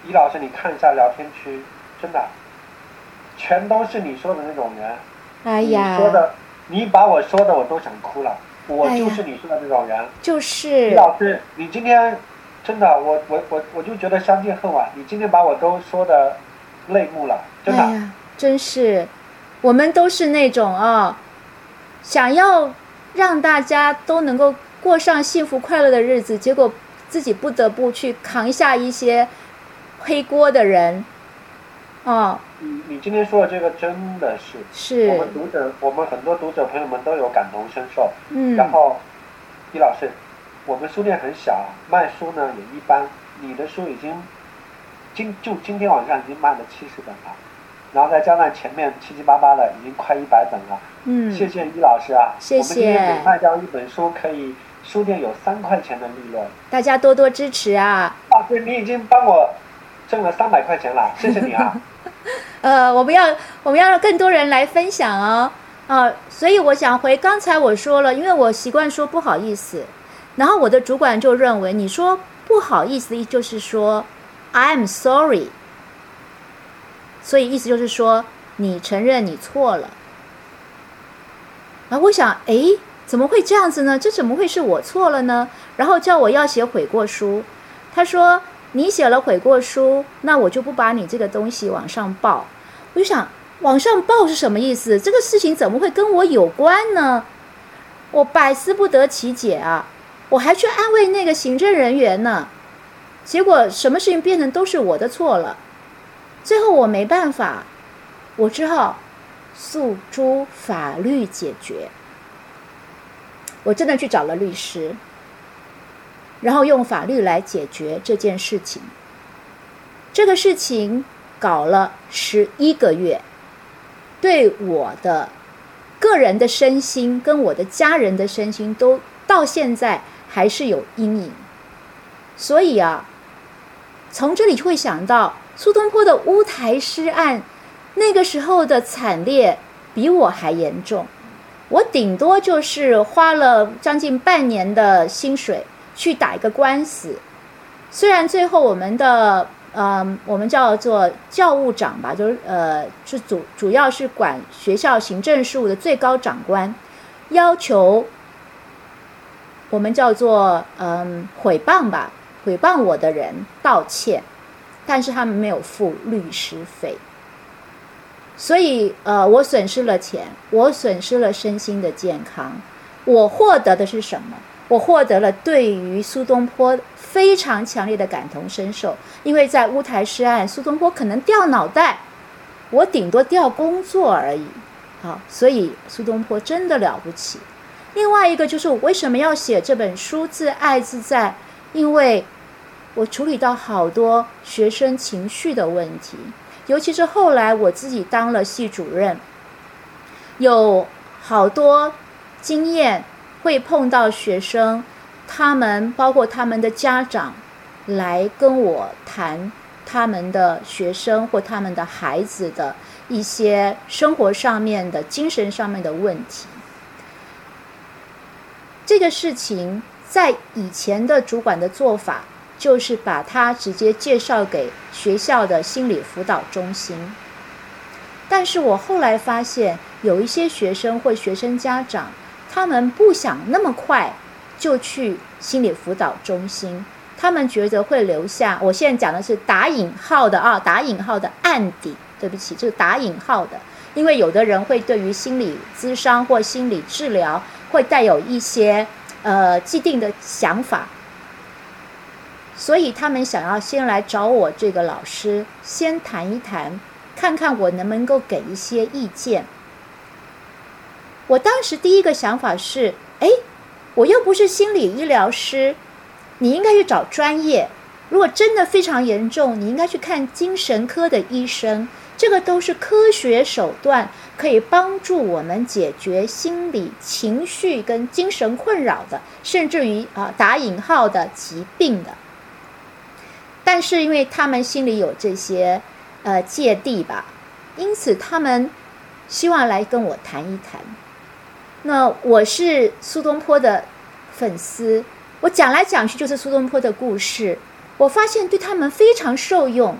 李老师，你看一下聊天区，真的，全都是你说的那种人。哎呀，你说的，你把我说的我都想哭了。我就是你说的那种人。就是。李老师，你今天真的，我我我我就觉得相见恨晚。你今天把我都说的泪目了，真的。哎呀，真是。我们都是那种啊，想要让大家都能够过上幸福快乐的日子，结果自己不得不去扛下一些黑锅的人，哦。你你今天说的这个真的是，是我们读者，我们很多读者朋友们都有感同身受。嗯。然后，李老师，我们书店很小，卖书呢也一般。你的书已经今就今天晚上已经卖了七十本了，然后再加上前面七七八八的，已经快一百本了。嗯，谢谢于老师啊，谢谢我们今天每卖掉一本书，可以书店有三块钱的利润。大家多多支持啊！啊，对你已经帮我挣了三百块钱了，谢谢你啊。呃，我们要我们要让更多人来分享哦，啊，所以我想回刚才我说了，因为我习惯说不好意思，然后我的主管就认为你说不好意思，就是说 I'm sorry，所以意思就是说你承认你错了。然后我想，诶，怎么会这样子呢？这怎么会是我错了呢？然后叫我要写悔过书，他说。你写了悔过书，那我就不把你这个东西往上报。我就想，往上报是什么意思？这个事情怎么会跟我有关呢？我百思不得其解啊！我还去安慰那个行政人员呢，结果什么事情变成都是我的错了。最后我没办法，我只好诉诸法律解决。我真的去找了律师。然后用法律来解决这件事情。这个事情搞了十一个月，对我的个人的身心跟我的家人的身心都到现在还是有阴影。所以啊，从这里就会想到苏东坡的乌台诗案，那个时候的惨烈比我还严重。我顶多就是花了将近半年的薪水。去打一个官司，虽然最后我们的呃，我们叫做教务长吧，就是呃，是主主要是管学校行政事务的最高长官，要求我们叫做嗯毁谤吧，毁谤我的人道歉，但是他们没有付律师费，所以呃，我损失了钱，我损失了身心的健康，我获得的是什么？我获得了对于苏东坡非常强烈的感同身受，因为在乌台诗案，苏东坡可能掉脑袋，我顶多掉工作而已。好，所以苏东坡真的了不起。另外一个就是我为什么要写这本书《自爱自在》，因为我处理到好多学生情绪的问题，尤其是后来我自己当了系主任，有好多经验。会碰到学生，他们包括他们的家长，来跟我谈他们的学生或他们的孩子的一些生活上面的精神上面的问题。这个事情在以前的主管的做法，就是把他直接介绍给学校的心理辅导中心。但是我后来发现，有一些学生或学生家长。他们不想那么快就去心理辅导中心，他们觉得会留下。我现在讲的是打引号的啊，打引号的案底。对不起，就是打引号的，因为有的人会对于心理咨商或心理治疗会带有一些呃既定的想法，所以他们想要先来找我这个老师，先谈一谈，看看我能不能够给一些意见。我当时第一个想法是：哎，我又不是心理医疗师，你应该去找专业。如果真的非常严重，你应该去看精神科的医生。这个都是科学手段，可以帮助我们解决心理情绪跟精神困扰的，甚至于啊打引号的疾病的。但是因为他们心里有这些呃芥蒂吧，因此他们希望来跟我谈一谈。那我是苏东坡的粉丝，我讲来讲去就是苏东坡的故事。我发现对他们非常受用，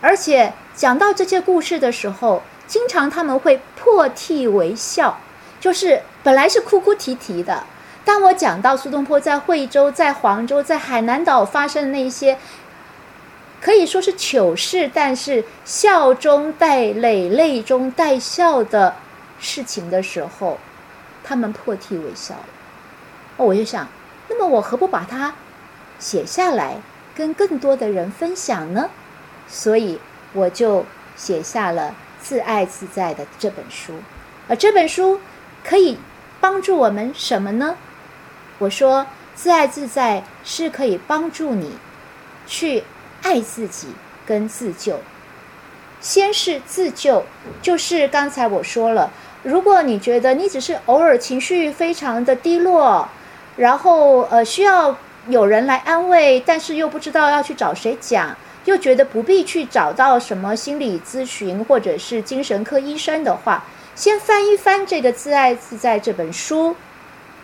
而且讲到这些故事的时候，经常他们会破涕为笑，就是本来是哭哭啼啼的。当我讲到苏东坡在惠州、在黄州、在海南岛发生的那些可以说是糗事，但是笑中带泪、泪中带笑的事情的时候，他们破涕为笑了，我就想，那么我何不把它写下来，跟更多的人分享呢？所以我就写下了《自爱自在》的这本书。而这本书可以帮助我们什么呢？我说，《自爱自在》是可以帮助你去爱自己，跟自救。先是自救，就是刚才我说了，如果你觉得你只是偶尔情绪非常的低落，然后呃需要有人来安慰，但是又不知道要去找谁讲，又觉得不必去找到什么心理咨询或者是精神科医生的话，先翻一翻这个《自爱自在》这本书。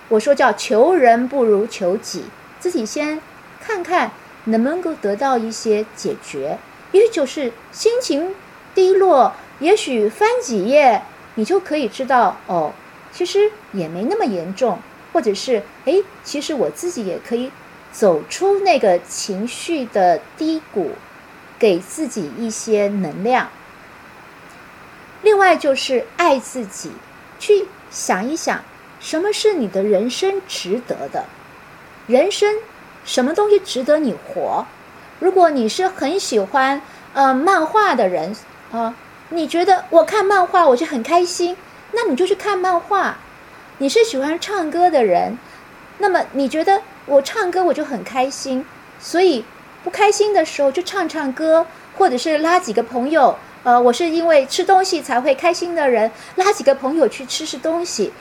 我说叫求人不如求己，自己先看看能不能够得到一些解决，也许就是心情。低落，也许翻几页，你就可以知道哦，其实也没那么严重，或者是哎，其实我自己也可以走出那个情绪的低谷，给自己一些能量。另外就是爱自己，去想一想，什么是你的人生值得的？人生什么东西值得你活？如果你是很喜欢呃漫画的人。啊，你觉得我看漫画我就很开心，那你就去看漫画。你是喜欢唱歌的人，那么你觉得我唱歌我就很开心，所以不开心的时候就唱唱歌，或者是拉几个朋友。呃，我是因为吃东西才会开心的人，拉几个朋友去吃吃东西。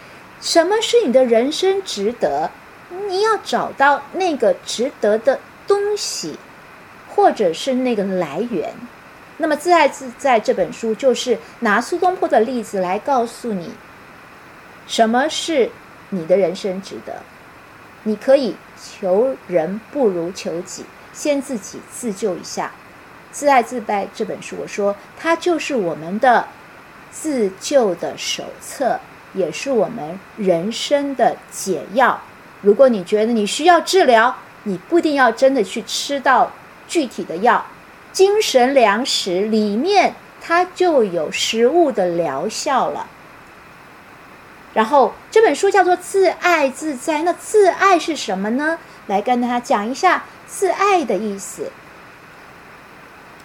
什么是你的人生值得？你要找到那个值得的东西，或者是那个来源。那么《自爱自在》这本书就是拿苏东坡的例子来告诉你，什么是你的人生值得。你可以求人不如求己，先自己自救一下。《自爱自在》这本书，我说它就是我们的自救的手册，也是我们人生的解药。如果你觉得你需要治疗，你不一定要真的去吃到具体的药。精神粮食里面，它就有食物的疗效了。然后这本书叫做《自爱自在》，那自爱是什么呢？来跟大家讲一下自爱的意思。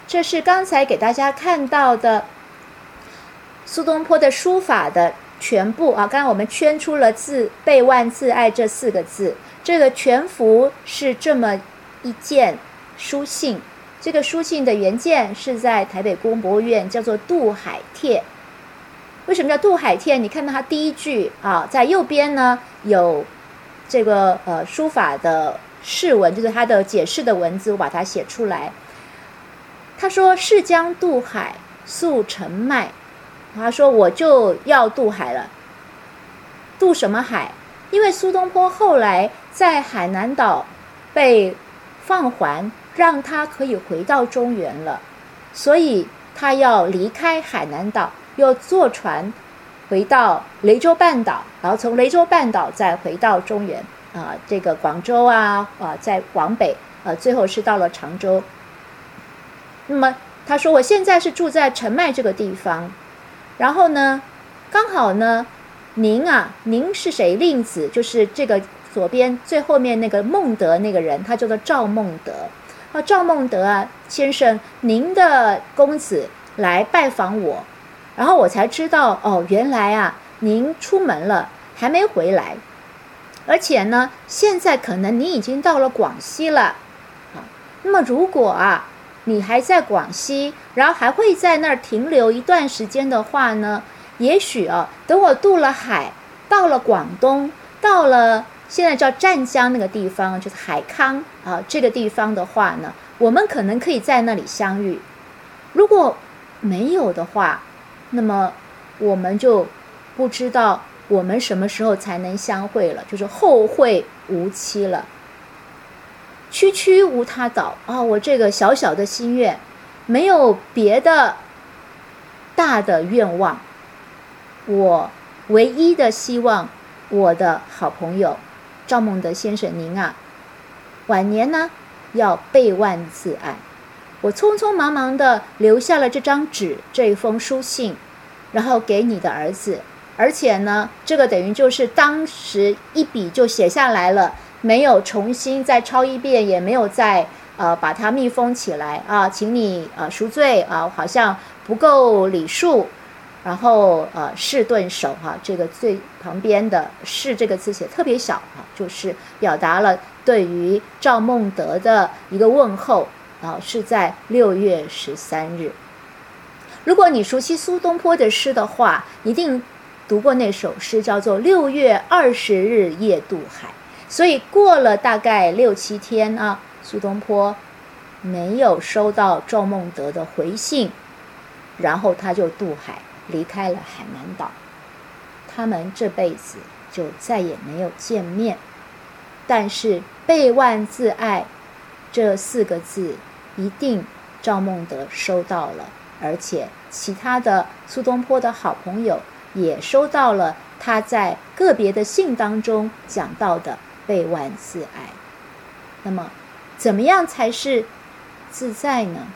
这是刚才给大家看到的苏东坡的书法的全部啊。刚刚我们圈出了“自备万自爱”这四个字，这个全幅是这么一件书信。这个书信的原件是在台北故宫博物院，叫做《渡海帖》。为什么叫《渡海帖》？你看到它第一句啊，在右边呢有这个呃书法的释文，就是它的解释的文字，我把它写出来。他说：“是将渡海，速成迈。”他说：“我就要渡海了。渡什么海？因为苏东坡后来在海南岛被放还。”让他可以回到中原了，所以他要离开海南岛，又坐船回到雷州半岛，然后从雷州半岛再回到中原啊，这个广州啊啊，再往北呃，最后是到了常州。那么他说：“我现在是住在陈麦这个地方，然后呢，刚好呢，您啊，您是谁？令子就是这个左边最后面那个孟德那个人，他叫做赵孟德。”啊，赵孟德，先生，您的公子来拜访我，然后我才知道哦，原来啊，您出门了，还没回来，而且呢，现在可能你已经到了广西了，啊，那么如果啊，你还在广西，然后还会在那儿停留一段时间的话呢，也许啊，等我渡了海，到了广东，到了。现在叫湛江那个地方，就是海康啊，这个地方的话呢，我们可能可以在那里相遇。如果没有的话，那么我们就不知道我们什么时候才能相会了，就是后会无期了。区区无他岛啊，我这个小小的心愿，没有别的大的愿望，我唯一的希望，我的好朋友。赵孟德先生，您啊，晚年呢要备万自爱。我匆匆忙忙的留下了这张纸，这一封书信，然后给你的儿子。而且呢，这个等于就是当时一笔就写下来了，没有重新再抄一遍，也没有再呃把它密封起来啊，请你呃赎罪啊，好像不够礼数。然后呃，士顿首哈，这个最旁边的“士”这个字写特别小哈，就是表达了对于赵孟德的一个问候啊，是在六月十三日。如果你熟悉苏东坡的诗的话，一定读过那首诗，叫做《六月二十日夜渡海》。所以过了大概六七天啊，苏东坡没有收到赵孟德的回信，然后他就渡海离开了海南岛。他们这辈子就再也没有见面。但是“备万自爱”这四个字，一定赵孟德收到了，而且其他的苏东坡的好朋友也收到了他在个别的信当中讲到的。被万自爱，那么怎么样才是自在呢？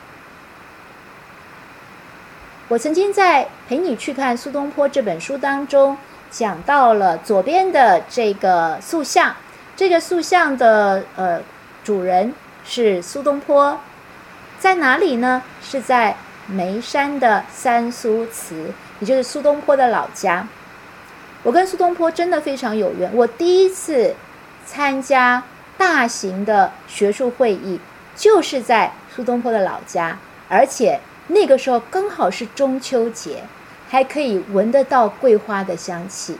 我曾经在《陪你去看苏东坡》这本书当中讲到了左边的这个塑像，这个塑像的呃主人是苏东坡，在哪里呢？是在眉山的三苏祠，也就是苏东坡的老家。我跟苏东坡真的非常有缘，我第一次。参加大型的学术会议，就是在苏东坡的老家，而且那个时候刚好是中秋节，还可以闻得到桂花的香气。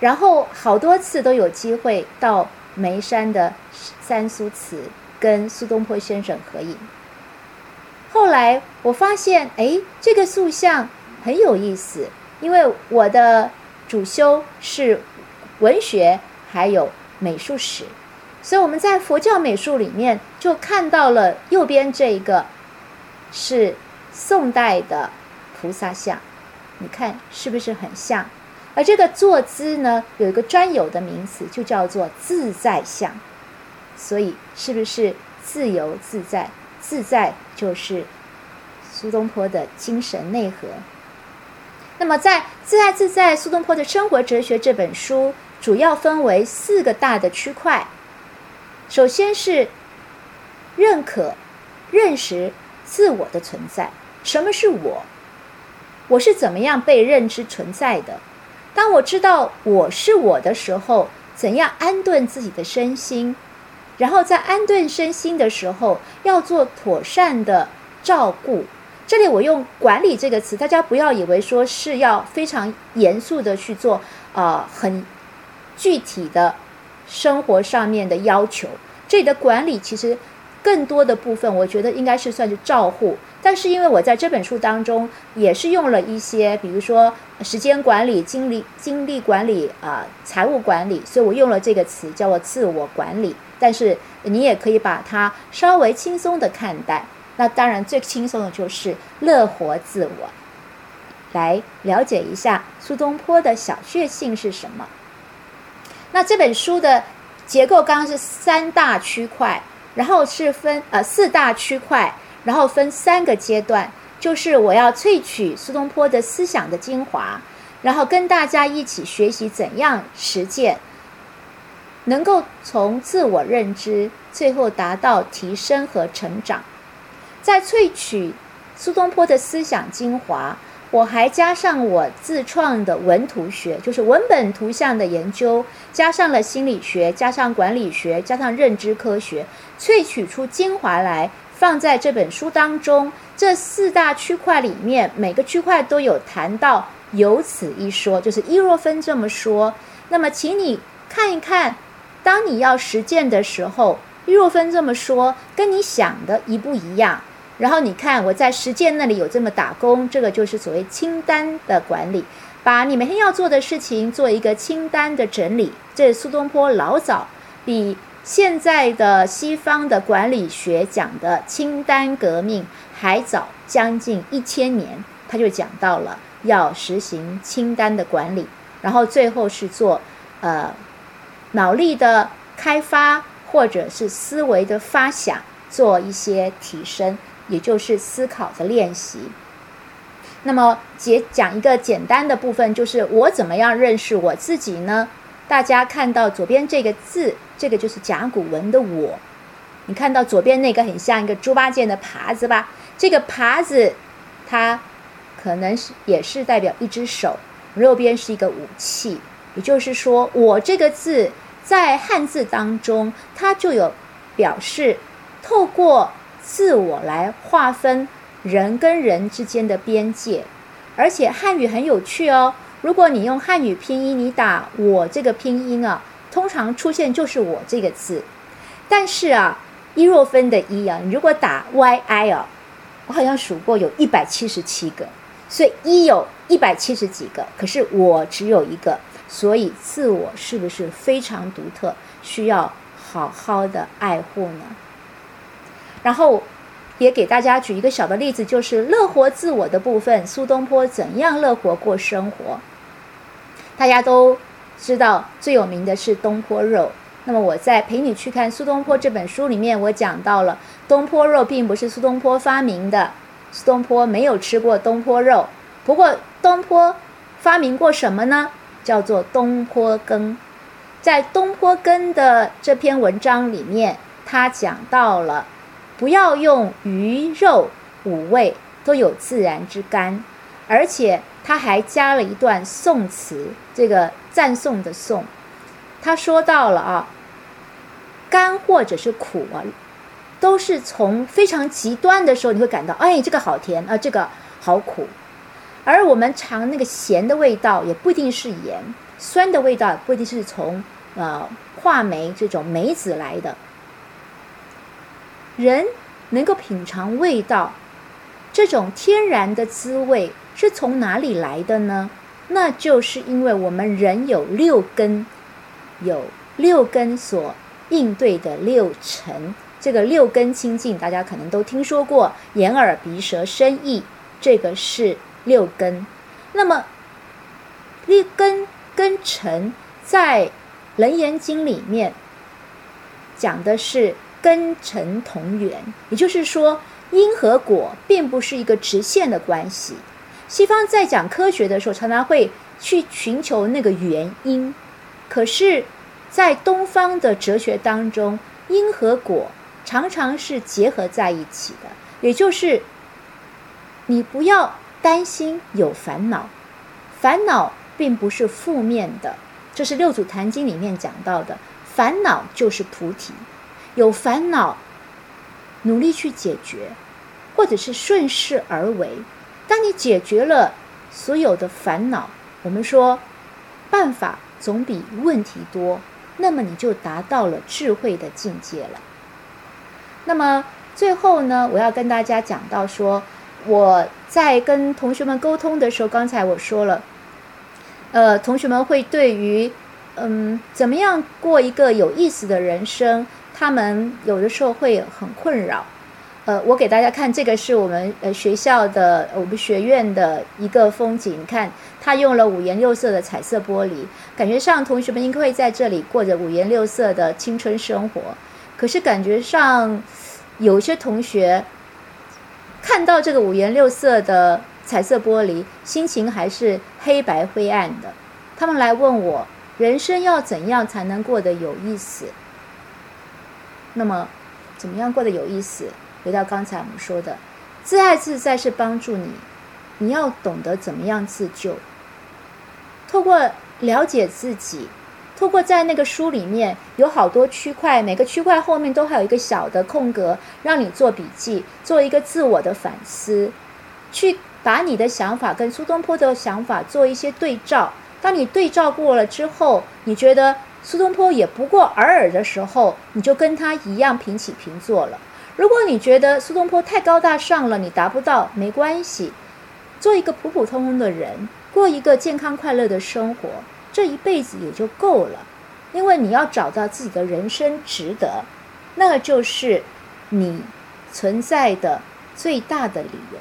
然后好多次都有机会到眉山的三苏祠跟苏东坡先生合影。后来我发现，哎，这个塑像很有意思，因为我的主修是文学。还有美术史，所以我们在佛教美术里面就看到了右边这一个是宋代的菩萨像，你看是不是很像？而这个坐姿呢，有一个专有的名词，就叫做自在像。所以是不是自由自在？自在就是苏东坡的精神内核。那么在《自在自在：苏东坡的生活哲学》这本书。主要分为四个大的区块，首先是认可、认识自我的存在。什么是我？我是怎么样被认知存在的？当我知道我是我的时候，怎样安顿自己的身心？然后在安顿身心的时候，要做妥善的照顾。这里我用“管理”这个词，大家不要以为说是要非常严肃的去做啊，很。具体的生活上面的要求，这里的管理其实更多的部分，我觉得应该是算是照护。但是因为我在这本书当中也是用了一些，比如说时间管理、精力精力管理啊、财务管理，所以我用了这个词叫做自我管理。但是你也可以把它稍微轻松的看待。那当然最轻松的就是乐活自我，来了解一下苏东坡的小确幸是什么。那这本书的结构刚刚是三大区块，然后是分呃四大区块，然后分三个阶段，就是我要萃取苏东坡的思想的精华，然后跟大家一起学习怎样实践，能够从自我认知最后达到提升和成长，在萃取苏东坡的思想精华。我还加上我自创的文图学，就是文本图像的研究，加上了心理学，加上管理学，加上认知科学，萃取出精华来，放在这本书当中。这四大区块里面，每个区块都有谈到，有此一说，就是伊若芬这么说。那么，请你看一看，当你要实践的时候，伊若芬这么说，跟你想的一不一样？然后你看，我在实践那里有这么打工，这个就是所谓清单的管理，把你每天要做的事情做一个清单的整理。这苏东坡老早比现在的西方的管理学讲的清单革命还早将近一千年，他就讲到了要实行清单的管理，然后最后是做呃脑力的开发或者是思维的发想，做一些提升。也就是思考的练习。那么，简讲一个简单的部分，就是我怎么样认识我自己呢？大家看到左边这个字，这个就是甲骨文的“我”。你看到左边那个很像一个猪八戒的耙子吧？这个耙子，它可能是也是代表一只手，右边是一个武器。也就是说，我这个字在汉字当中，它就有表示透过。自我来划分人跟人之间的边界。而且汉语很有趣哦，如果你用汉语拼音，你打我这个拼音啊，通常出现就是我这个字。但是啊，一若分的一啊，你如果打 y i 啊，我好像数过有一百七十七个，所以一有一百七十几个，可是我只有一个，所以自我是不是非常独特，需要好好的爱护呢？然后也给大家举一个小的例子，就是乐活自我的部分，苏东坡怎样乐活过生活？大家都知道最有名的是东坡肉。那么我在陪你去看苏东坡这本书里面，我讲到了东坡肉并不是苏东坡发明的，苏东坡没有吃过东坡肉。不过东坡发明过什么呢？叫做东坡羹。在东坡羹的这篇文章里面，他讲到了不要用鱼肉五味都有自然之甘，而且他还加了一段宋词，这个赞颂的颂，他说到了啊。甘或者是苦啊，都是从非常极端的时候，你会感到，哎，这个好甜啊，这个好苦。而我们尝那个咸的味道，也不一定是盐；酸的味道，不一定是从呃话梅这种梅子来的。人能够品尝味道，这种天然的滋味是从哪里来的呢？那就是因为我们人有六根，有六根所。应对的六尘，这个六根清净，大家可能都听说过，眼耳鼻舌身意，这个是六根。那么，六根跟尘在《楞严经》里面讲的是根尘同源，也就是说，因和果并不是一个直线的关系。西方在讲科学的时候，常常会去寻求那个原因，可是。在东方的哲学当中，因和果常常是结合在一起的，也就是你不要担心有烦恼，烦恼并不是负面的，这是六祖坛经里面讲到的，烦恼就是菩提，有烦恼，努力去解决，或者是顺势而为。当你解决了所有的烦恼，我们说办法总比问题多。那么你就达到了智慧的境界了。那么最后呢，我要跟大家讲到说，我在跟同学们沟通的时候，刚才我说了，呃，同学们会对于嗯怎么样过一个有意思的人生，他们有的时候会很困扰。呃，我给大家看，这个是我们呃学校的我们学院的一个风景。你看，它用了五颜六色的彩色玻璃，感觉上同学们应该会在这里过着五颜六色的青春生活。可是感觉上，有些同学看到这个五颜六色的彩色玻璃，心情还是黑白灰暗的。他们来问我，人生要怎样才能过得有意思？那么，怎么样过得有意思？回到刚才我们说的，自爱自在是帮助你，你要懂得怎么样自救。透过了解自己，透过在那个书里面有好多区块，每个区块后面都还有一个小的空格，让你做笔记，做一个自我的反思，去把你的想法跟苏东坡的想法做一些对照。当你对照过了之后，你觉得苏东坡也不过尔尔的时候，你就跟他一样平起平坐了。如果你觉得苏东坡太高大上了，你达不到，没关系，做一个普普通通的人，过一个健康快乐的生活，这一辈子也就够了。因为你要找到自己的人生值得，那就是你存在的最大的理由。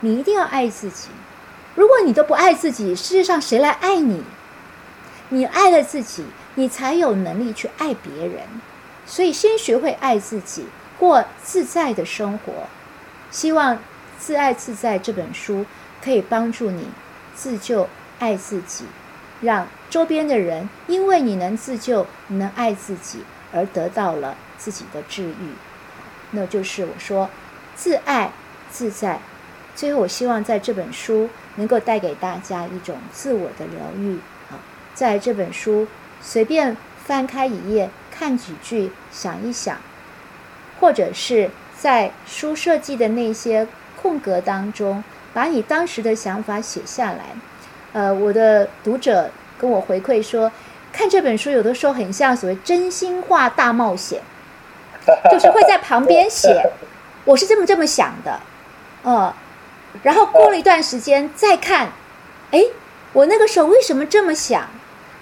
你一定要爱自己。如果你都不爱自己，世界上谁来爱你？你爱了自己，你才有能力去爱别人。所以，先学会爱自己，过自在的生活。希望《自爱自在》这本书可以帮助你自救、爱自己，让周边的人因为你能自救、你能爱自己而得到了自己的治愈。那就是我说自爱自在。最后，我希望在这本书能够带给大家一种自我的疗愈。在这本书随便翻开一页。看几句，想一想，或者是在书设计的那些空格当中，把你当时的想法写下来。呃，我的读者跟我回馈说，看这本书有的时候很像所谓真心话大冒险，就是会在旁边写，我是这么这么想的，呃，然后过了一段时间再看，哎，我那个时候为什么这么想？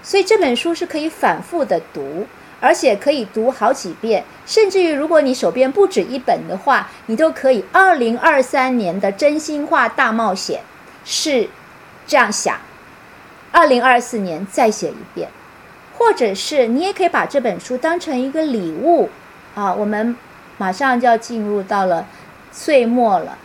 所以这本书是可以反复的读。而且可以读好几遍，甚至于如果你手边不止一本的话，你都可以。二零二三年的真心话大冒险是这样想，二零二四年再写一遍，或者是你也可以把这本书当成一个礼物啊。我们马上就要进入到了岁末了，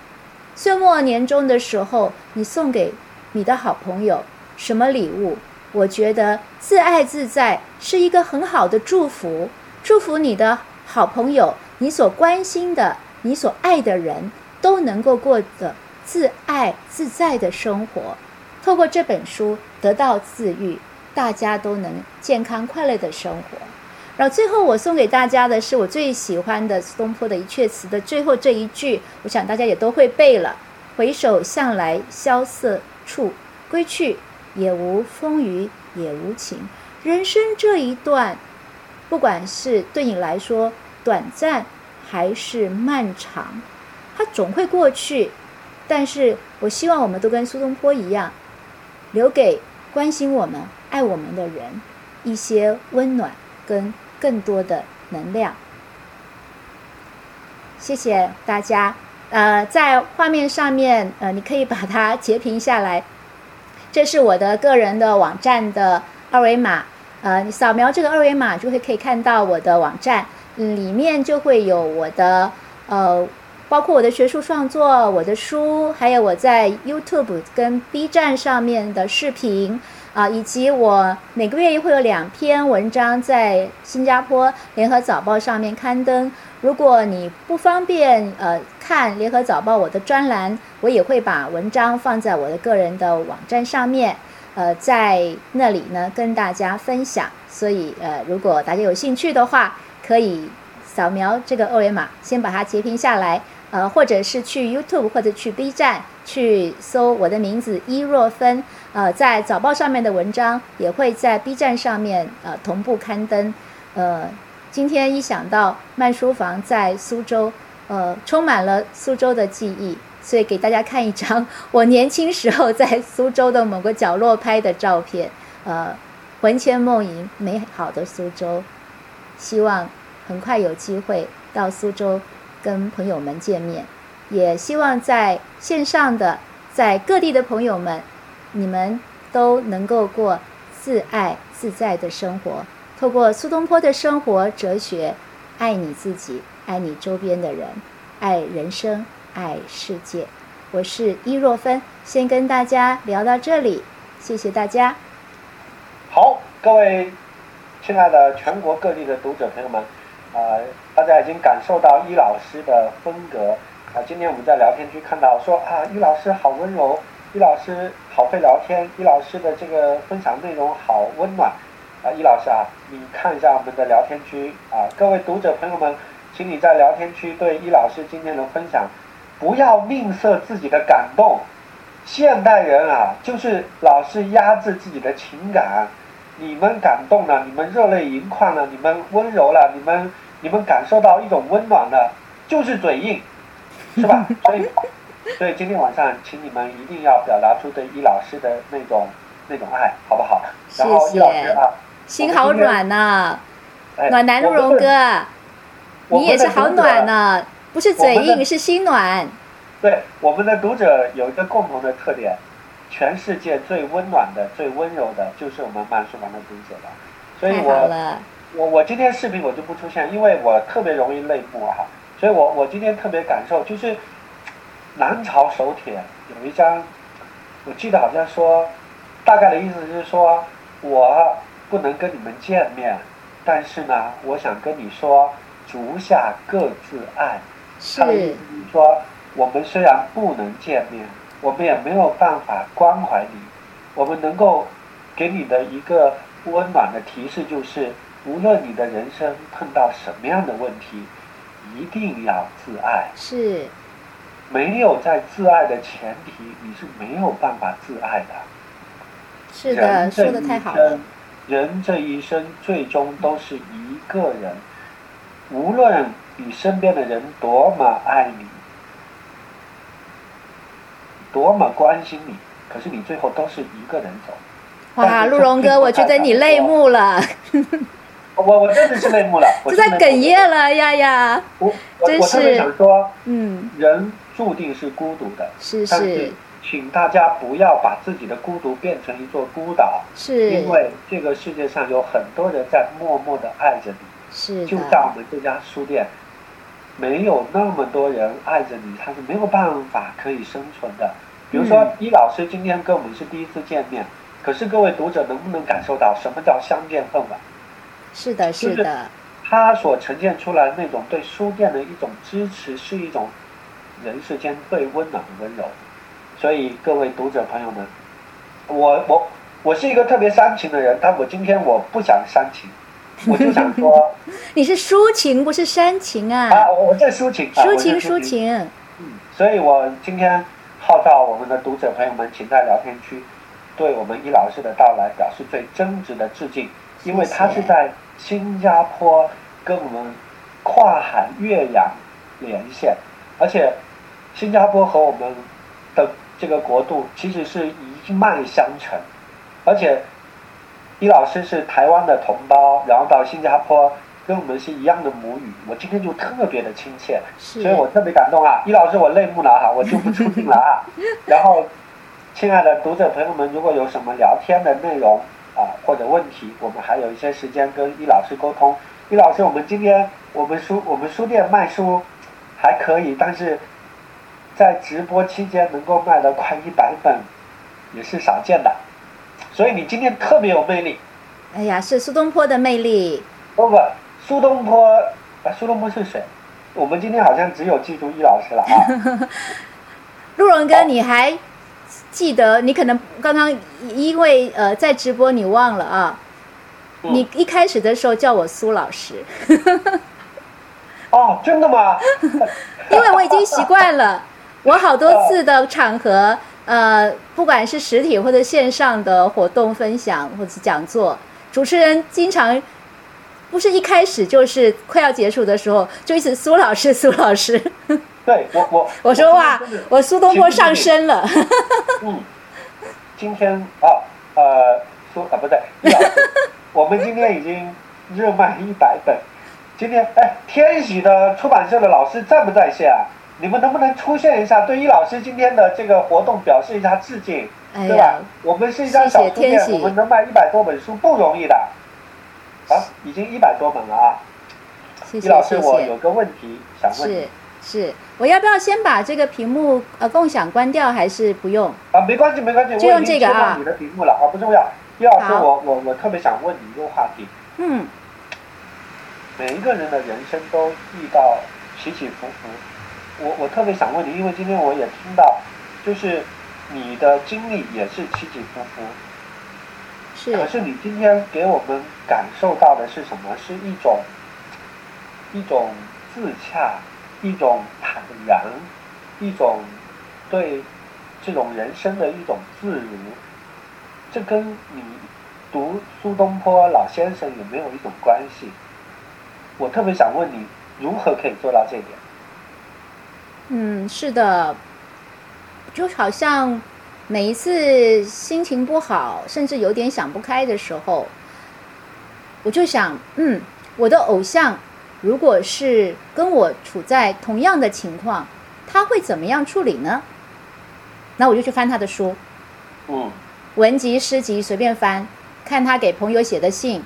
岁末年终的时候，你送给你的好朋友什么礼物？我觉得自爱自在是一个很好的祝福，祝福你的好朋友，你所关心的、你所爱的人都能够过得自爱自在的生活。透过这本书得到自愈，大家都能健康快乐的生活。然后最后我送给大家的是我最喜欢的苏东坡的一阙词的最后这一句，我想大家也都会背了：回首向来萧瑟处，归去。也无风雨也无晴，人生这一段，不管是对你来说短暂还是漫长，它总会过去。但是我希望我们都跟苏东坡一样，留给关心我们、爱我们的人一些温暖跟更多的能量。谢谢大家。呃，在画面上面，呃，你可以把它截屏下来。这是我的个人的网站的二维码，呃，你扫描这个二维码就会可以看到我的网站，里面就会有我的呃，包括我的学术创作、我的书，还有我在 YouTube 跟 B 站上面的视频啊，以及我每个月会有两篇文章在新加坡联合早报上面刊登。如果你不方便呃看联合早报我的专栏，我也会把文章放在我的个人的网站上面，呃，在那里呢跟大家分享。所以呃，如果大家有兴趣的话，可以扫描这个二维码，先把它截屏下来，呃，或者是去 YouTube 或者去 B 站去搜我的名字伊若芬，呃，在早报上面的文章也会在 B 站上面呃同步刊登，呃。今天一想到慢书房在苏州，呃，充满了苏州的记忆，所以给大家看一张我年轻时候在苏州的某个角落拍的照片，呃，魂牵梦萦，美好的苏州。希望很快有机会到苏州跟朋友们见面，也希望在线上的在各地的朋友们，你们都能够过自爱自在的生活。透过苏东坡的生活哲学，爱你自己，爱你周边的人，爱人生，爱世界。我是伊若芬，先跟大家聊到这里，谢谢大家。好，各位亲爱的全国各地的读者朋友们，啊，大家已经感受到伊老师的风格啊。今天我们在聊天区看到说啊，伊老师好温柔，伊老师好会聊天，伊老师的这个分享内容好温暖。啊，易老师啊，你看一下我们的聊天区啊，各位读者朋友们，请你在聊天区对易老师今天的分享，不要吝啬自己的感动。现代人啊，就是老是压制自己的情感。你们感动了，你们热泪盈眶了，你们温柔了，你们你们感受到一种温暖了，就是嘴硬，是吧？所以，所以今天晚上，请你们一定要表达出对易老师的那种那种爱，好不好？然后易老师啊。心好暖呐，暖男荣哥，你也是好暖呢，不是嘴硬，是心暖。对，我们的读者有一个共同的特点，全世界最温暖的、最温柔的，就是我们慢书房的读者了。所以我我我今天视频我就不出现，因为我特别容易泪目哈。所以我我今天特别感受就是，南朝手帖有一张，我记得好像说，大概的意思就是说我。不能跟你们见面，但是呢，我想跟你说，足下各自爱。是说，我们虽然不能见面，我们也没有办法关怀你。我们能够给你的一个温暖的提示就是，无论你的人生碰到什么样的问题，一定要自爱。是，没有在自爱的前提，你是没有办法自爱的。是的，说的太好了。人这一生最终都是一个人，无论你身边的人多么爱你，多么关心你，可是你最后都是一个人走。哇，陆荣哥，我觉得你泪目了。我我真的是泪目了，就在哽咽了呀呀！我我我特别想说，嗯，人注定是孤独的，是是。请大家不要把自己的孤独变成一座孤岛，是因为这个世界上有很多人在默默的爱着你。是就在我们这家书店，没有那么多人爱着你，他是没有办法可以生存的。比如说，伊老师今天跟我们是第一次见面，可是各位读者能不能感受到什么叫相见恨晚？是的，是的。他所呈现出来那种对书店的一种支持，是一种人世间最温暖的温柔。所以各位读者朋友们，我我我是一个特别煽情的人，但我今天我不想煽情，我就想说，你是抒情不是煽情啊？啊，我在抒情，抒情抒情。嗯，所以我今天号召我们的读者朋友们，请在聊天区对我们易老师的到来表示最真挚的致敬，因为他是在新加坡跟我们跨海越洋连线，而且新加坡和我们的。这个国度其实是一脉相承，而且，易老师是台湾的同胞，然后到新加坡跟我们是一样的母语，我今天就特别的亲切，所以我特别感动啊！易老师，我泪目了哈，我就不出镜了啊。然后，亲爱的读者朋友们，如果有什么聊天的内容啊或者问题，我们还有一些时间跟易老师沟通。易老师，我们今天我们书我们书店卖书还可以，但是。在直播期间能够卖了快一百本，也是少见的，所以你今天特别有魅力。哎呀，是苏东坡的魅力。不不，苏东坡，啊，苏东坡是谁？我们今天好像只有记住易老师了啊。陆荣哥，你还记得？你可能刚刚因为呃在直播你忘了啊。你一开始的时候叫我苏老师。哦，真的吗？因为我已经习惯了。我好多次的场合，呃，不管是实体或者线上的活动分享或者讲座，主持人经常不是一开始就是快要结束的时候，就一直苏老师，苏老师。对我我 我说哇，我苏东坡上身了。嗯，今天啊呃苏啊不对，我们今天已经热卖一百本。今天哎，天喜的出版社的老师在不在线啊？你们能不能出现一下，对于老师今天的这个活动表示一下致敬，对吧？我们是一家小书店，我们能卖一百多本书不容易的。啊，已经一百多本了啊！谢谢老师，我有个问题想问。是是，我要不要先把这个屏幕呃共享关掉，还是不用？啊，没关系没关系，就用这个啊。你的屏幕了啊，不重要。叶老师，我我我特别想问你一个话题。嗯。每一个人的人生都遇到起起伏伏。我我特别想问你，因为今天我也听到，就是你的经历也是起起伏伏，是。可是你今天给我们感受到的是什么？是一种一种自洽，一种坦然，一种对这种人生的一种自如。这跟你读苏东坡老先生有没有一种关系？我特别想问你，如何可以做到这点？嗯，是的，就好像每一次心情不好，甚至有点想不开的时候，我就想，嗯，我的偶像如果是跟我处在同样的情况，他会怎么样处理呢？那我就去翻他的书，嗯，文集、诗集随便翻，看他给朋友写的信，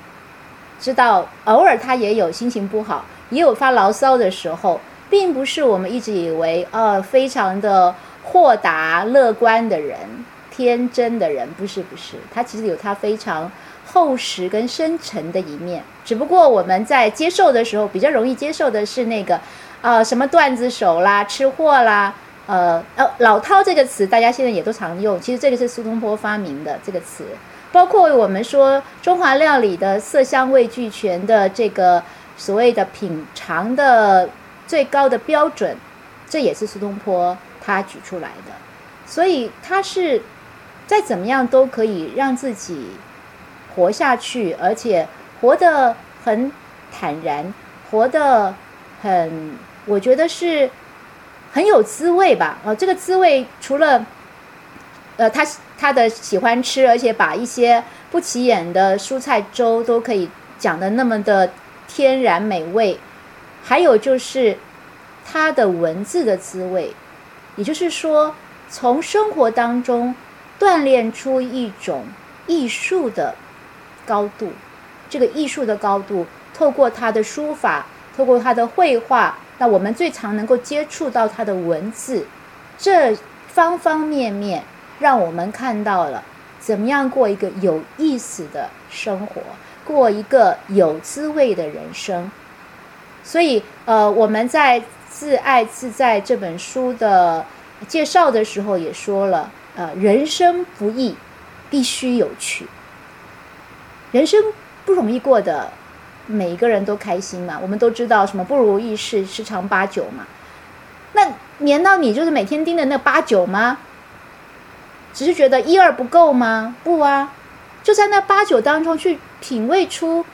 知道偶尔他也有心情不好，也有发牢骚的时候。并不是我们一直以为，呃，非常的豁达、乐观的人、天真的人，不是不是，他其实有他非常厚实跟深沉的一面。只不过我们在接受的时候，比较容易接受的是那个，呃，什么段子手啦、吃货啦，呃，呃，老饕这个词大家现在也都常用，其实这个是苏东坡发明的这个词。包括我们说中华料理的色香味俱全的这个所谓的品尝的。最高的标准，这也是苏东坡他举出来的。所以他是再怎么样都可以让自己活下去，而且活得很坦然，活得很，我觉得是很有滋味吧。呃，这个滋味除了呃他他的喜欢吃，而且把一些不起眼的蔬菜粥都可以讲的那么的天然美味，还有就是他的文字的滋味，也就是说。从生活当中锻炼出一种艺术的高度，这个艺术的高度，透过他的书法，透过他的绘画，那我们最常能够接触到他的文字，这方方面面，让我们看到了怎么样过一个有意思的生活，过一个有滋味的人生。所以，呃，我们在《自爱自在》这本书的。介绍的时候也说了，呃，人生不易，必须有趣。人生不容易过的，每一个人都开心嘛。我们都知道什么不如意事十常八九嘛。那难道你就是每天盯着那八九吗？只是觉得一二不够吗？不啊，就在那八九当中去品味出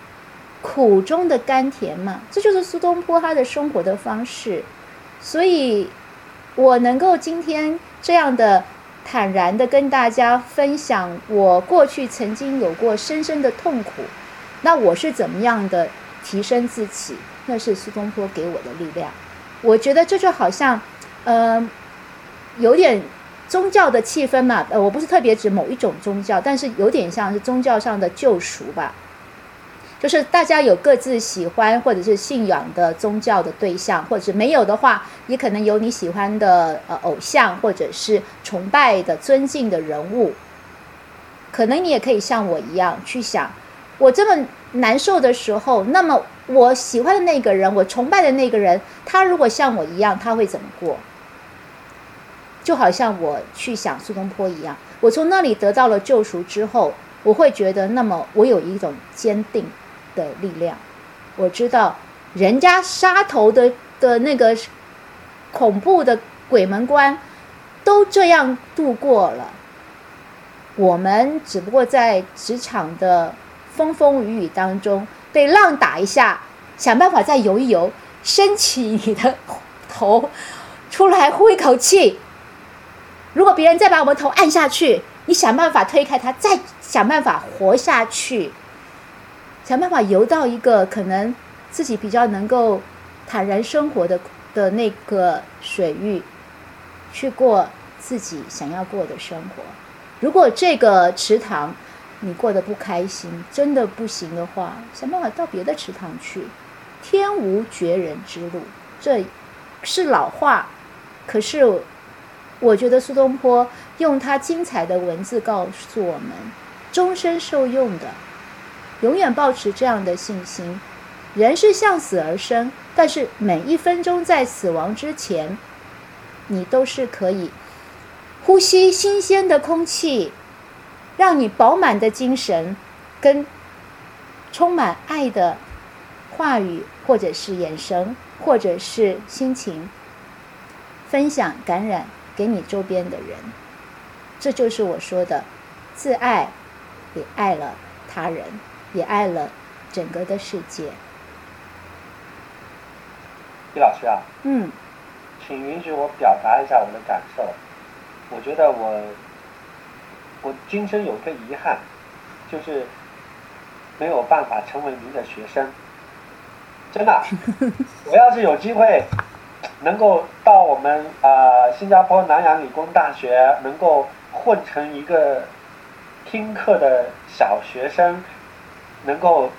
苦中的甘甜嘛。这就是苏东坡他的生活的方式，所以。我能够今天这样的坦然的跟大家分享，我过去曾经有过深深的痛苦，那我是怎么样的提升自己？那是苏东坡给我的力量。我觉得这就好像，呃，有点宗教的气氛嘛。呃，我不是特别指某一种宗教，但是有点像是宗教上的救赎吧。就是大家有各自喜欢或者是信仰的宗教的对象，或者是没有的话，也可能有你喜欢的呃偶像，或者是崇拜的尊敬的人物。可能你也可以像我一样去想，我这么难受的时候，那么我喜欢的那个人，我崇拜的那个人，他如果像我一样，他会怎么过？就好像我去想苏东坡一样，我从那里得到了救赎之后，我会觉得，那么我有一种坚定。的力量，我知道，人家杀头的的那个恐怖的鬼门关都这样度过了，我们只不过在职场的风风雨雨当中被浪打一下，想办法再游一游，升起你的头出来呼一口气。如果别人再把我们头按下去，你想办法推开他，再想办法活下去。想办法游到一个可能自己比较能够坦然生活的的那个水域，去过自己想要过的生活。如果这个池塘你过得不开心，真的不行的话，想办法到别的池塘去。天无绝人之路，这是老话。可是我觉得苏东坡用他精彩的文字告诉我们，终身受用的。永远保持这样的信心，人是向死而生，但是每一分钟在死亡之前，你都是可以呼吸新鲜的空气，让你饱满的精神跟充满爱的话语，或者是眼神，或者是心情，分享感染给你周边的人，这就是我说的自爱，也爱了他人。也爱了整个的世界。李老师啊，嗯，请允许我表达一下我的感受。我觉得我，我今生有个遗憾，就是没有办法成为您的学生。真的，我要是有机会能够到我们啊新加坡南洋理工大学，能够混成一个听课的小学生。能够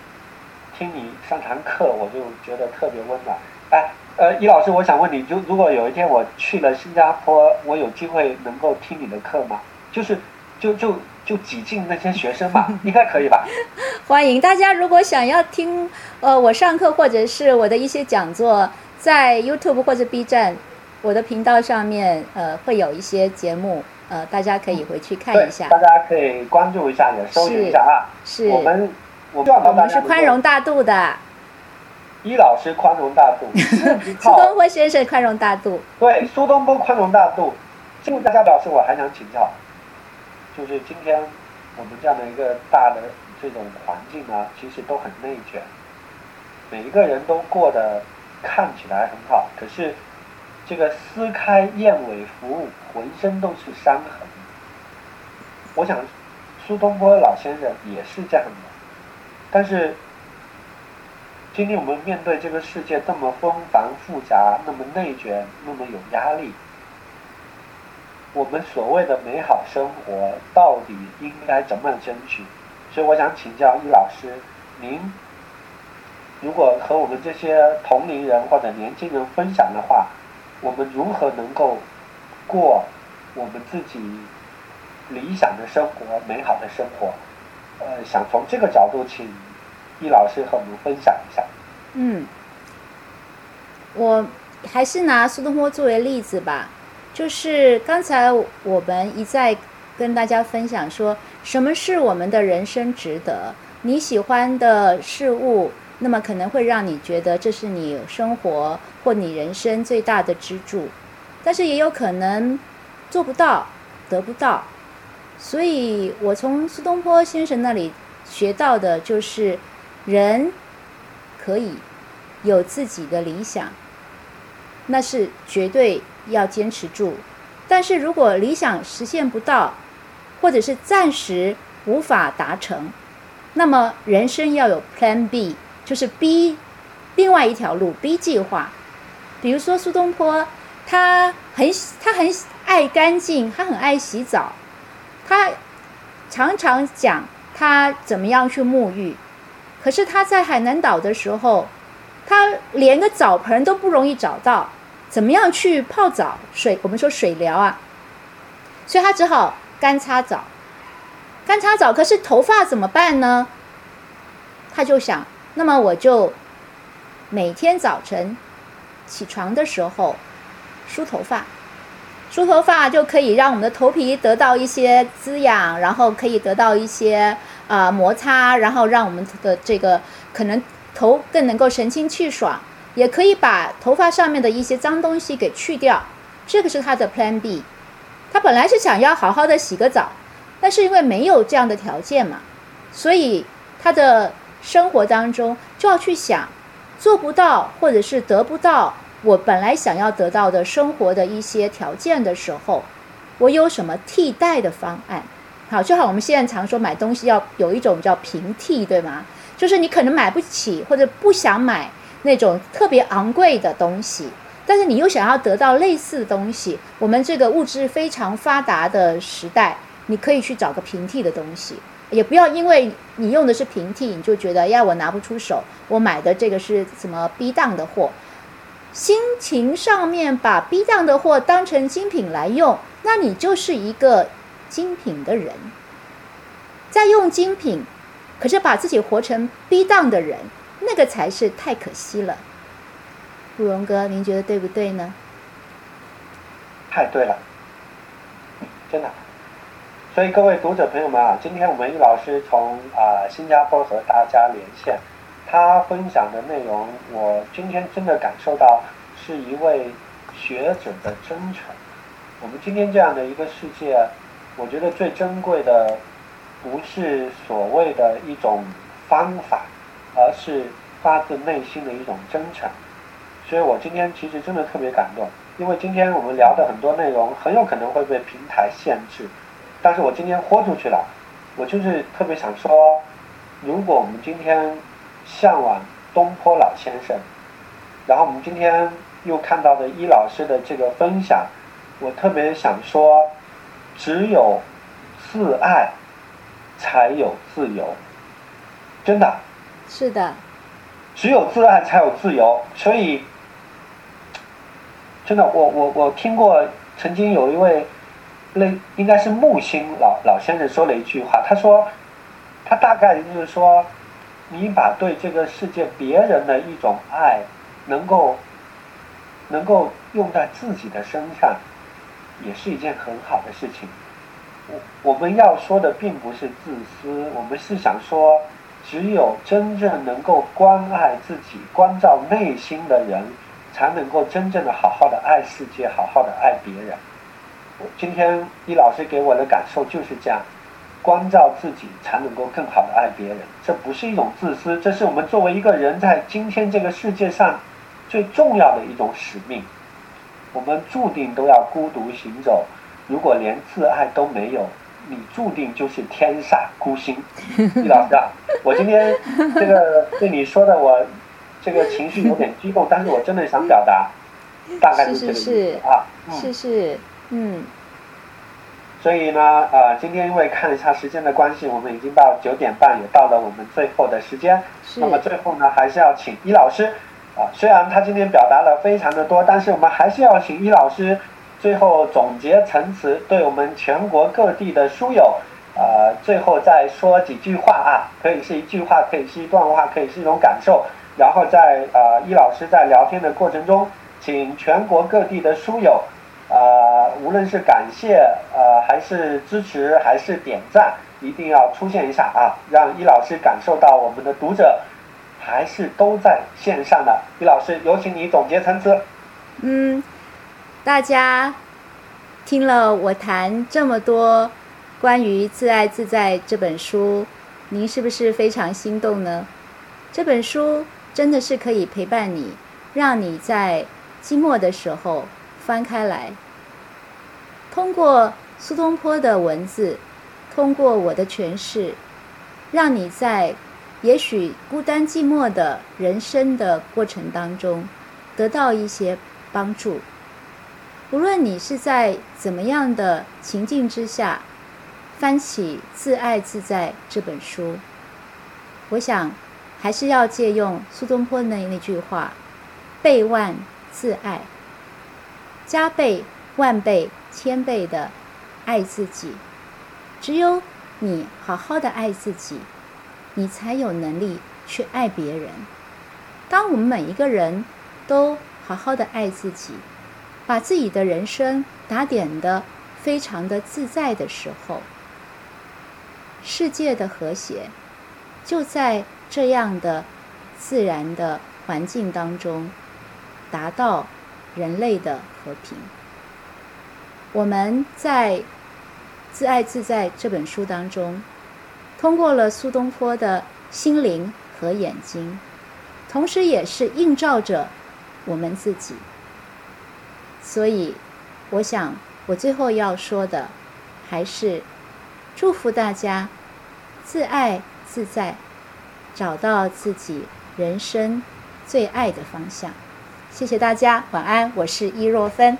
听你上堂课，我就觉得特别温暖。哎，呃，易老师，我想问你，就如果有一天我去了新加坡，我有机会能够听你的课吗？就是，就就就挤进那些学生吧，应该可以吧？欢迎大家，如果想要听呃我上课或者是我的一些讲座，在 YouTube 或者 B 站我的频道上面，呃，会有一些节目，呃，大家可以回去看一下。大家可以关注一下，也收听一下啊。是。我们。我们是宽容大度的，伊老师宽容大度，苏东坡先生宽容大度。对，苏东坡宽容大度。进入大家表示，我还想请教，就是今天我们这样的一个大的这种环境啊，其实都很内卷，每一个人都过得看起来很好，可是这个撕开燕尾服，浑身都是伤痕。我想苏东坡老先生也是这样的，但是今天我们面对这个世界这么纷繁复杂，那么内卷，那么有压力。我们所谓的美好生活到底应该怎么争取？所以我想请教易老师，您如果和我们这些同龄人或者年轻人分享的话，我们如何能够过我们自己理想的生活、美好的生活？呃，想从这个角度请易老师和我们分享一下。嗯，我还是拿苏东坡作为例子吧。就是刚才我们一再跟大家分享说，什么是我们的人生值得？你喜欢的事物，那么可能会让你觉得这是你生活或你人生最大的支柱，但是也有可能做不到，得不到。所以我从苏东坡先生那里学到的就是，人可以有自己的理想，那是绝对。要坚持住，但是如果理想实现不到，或者是暂时无法达成，那么人生要有 Plan B，就是 B，另外一条路 B 计划。比如说苏东坡，他很他很爱干净，他很爱洗澡，他常常讲他怎么样去沐浴，可是他在海南岛的时候，他连个澡盆都不容易找到。怎么样去泡澡？水我们说水疗啊，所以他只好干擦澡。干擦澡，可是头发怎么办呢？他就想，那么我就每天早晨起床的时候梳头发，梳头发就可以让我们的头皮得到一些滋养，然后可以得到一些啊摩擦，然后让我们的这个可能头更能够神清气爽。也可以把头发上面的一些脏东西给去掉，这个是他的 Plan B。他本来是想要好好的洗个澡，但是因为没有这样的条件嘛，所以他的生活当中就要去想，做不到或者是得不到我本来想要得到的生活的一些条件的时候，我有什么替代的方案？好，就好我们现在常说买东西要有一种叫平替，对吗？就是你可能买不起或者不想买。那种特别昂贵的东西，但是你又想要得到类似的东西，我们这个物质非常发达的时代，你可以去找个平替的东西，也不要因为你用的是平替，你就觉得呀我拿不出手，我买的这个是什么逼当的货，心情上面把逼当的货当成精品来用，那你就是一个精品的人，在用精品，可是把自己活成逼当的人。那个才是太可惜了，布荣哥，您觉得对不对呢？太对了，真的。所以各位读者朋友们啊，今天我们易老师从啊新加坡和大家连线，他分享的内容，我今天真的感受到是一位学者的真诚。我们今天这样的一个世界，我觉得最珍贵的不是所谓的一种方法。而是发自内心的一种真诚，所以我今天其实真的特别感动，因为今天我们聊的很多内容很有可能会被平台限制，但是我今天豁出去了，我就是特别想说，如果我们今天向往东坡老先生，然后我们今天又看到的伊老师的这个分享，我特别想说，只有自爱，才有自由，真的。是的，只有自爱才有自由，所以真的，我我我听过，曾经有一位那应该是木星老老先生说了一句话，他说，他大概就是说，你把对这个世界别人的一种爱，能够能够用在自己的身上，也是一件很好的事情。我我们要说的并不是自私，我们是想说。只有真正能够关爱自己、关照内心的人，才能够真正的好好的爱世界，好好的爱别人。我今天易老师给我的感受就是这样：关照自己，才能够更好的爱别人。这不是一种自私，这是我们作为一个人在今天这个世界上最重要的一种使命。我们注定都要孤独行走，如果连自爱都没有。你注定就是天煞孤星，易老师啊，我今天这个对你说的，我这个情绪有点激动，但是我真的想表达，大概是这个意思啊，是是，嗯。所以呢，呃，今天因为看一下时间的关系，我们已经到九点半，也到了我们最后的时间。那么最后呢，还是要请易老师啊，虽然他今天表达了非常的多，但是我们还是要请易老师。最后总结陈词，对我们全国各地的书友，呃，最后再说几句话啊，可以是一句话，可以是一段话，可以是一种感受。然后在呃，易老师在聊天的过程中，请全国各地的书友，呃，无论是感谢，呃，还是支持，还是点赞，一定要出现一下啊，让易老师感受到我们的读者还是都在线上的。易老师，有请你总结陈词。嗯。大家听了我谈这么多关于《自爱自在》这本书，您是不是非常心动呢？这本书真的是可以陪伴你，让你在寂寞的时候翻开来，通过苏东坡的文字，通过我的诠释，让你在也许孤单寂寞的人生的过程当中，得到一些帮助。无论你是在怎么样的情境之下，翻起《自爱自在》这本书，我想还是要借用苏东坡那那句话：“倍万自爱，加倍、万倍、千倍的爱自己。只有你好好的爱自己，你才有能力去爱别人。当我们每一个人都好好的爱自己。”把自己的人生打点的非常的自在的时候，世界的和谐就在这样的自然的环境当中达到人类的和平。我们在《自爱自在》这本书当中，通过了苏东坡的心灵和眼睛，同时也是映照着我们自己。所以，我想，我最后要说的，还是祝福大家自爱自在，找到自己人生最爱的方向。谢谢大家，晚安。我是易若芬。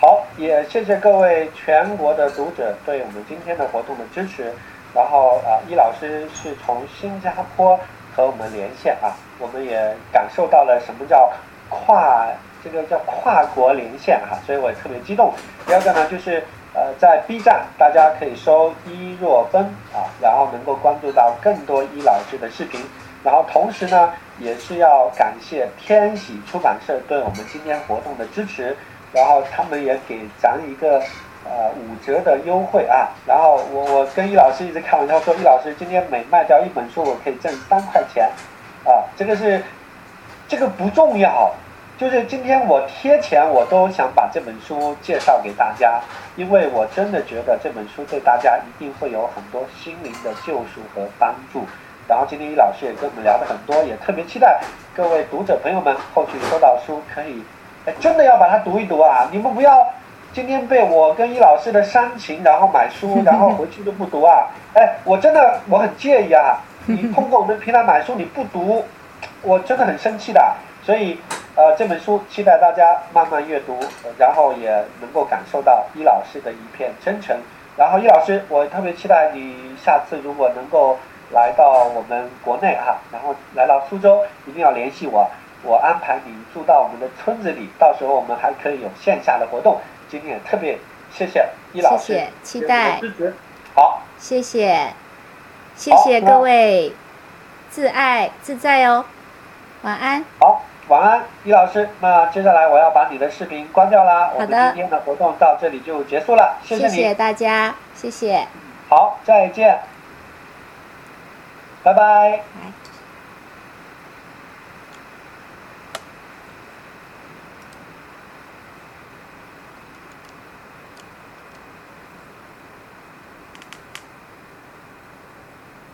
好，也谢谢各位全国的读者对我们今天的活动的支持。然后啊，易老师是从新加坡和我们连线啊，我们也感受到了什么叫跨。这个叫跨国连线哈，所以我也特别激动。第二个呢，就是呃，在 B 站大家可以搜伊若芬啊，然后能够关注到更多伊老师的视频。然后同时呢，也是要感谢天喜出版社对我们今天活动的支持，然后他们也给咱一个呃五折的优惠啊。然后我我跟易老师一直开玩笑说，易老师今天每卖掉一本书，我可以挣三块钱啊。这个是这个不重要。就是今天我贴钱，我都想把这本书介绍给大家，因为我真的觉得这本书对大家一定会有很多心灵的救赎和帮助。然后今天易老师也跟我们聊了很多，也特别期待各位读者朋友们后续收到书可以，哎，真的要把它读一读啊！你们不要今天被我跟易老师的煽情，然后买书，然后回去都不读啊！哎，我真的我很介意啊！你通过我们平台买书你不读，我真的很生气的。所以。呃，这本书期待大家慢慢阅读，然后也能够感受到伊老师的一片真诚。然后，伊老师，我特别期待你下次如果能够来到我们国内哈，然后来到苏州，一定要联系我，我安排你住到我们的村子里，到时候我们还可以有线下的活动。今天也特别谢谢易老师，谢谢，期待支持。好，谢谢，谢谢各位，自爱自在哦，晚安。好。晚安，易老师。那接下来我要把你的视频关掉啦。我们今天的活动到这里就结束了，谢谢你。谢谢大家，谢谢。好，再见。拜拜。拜。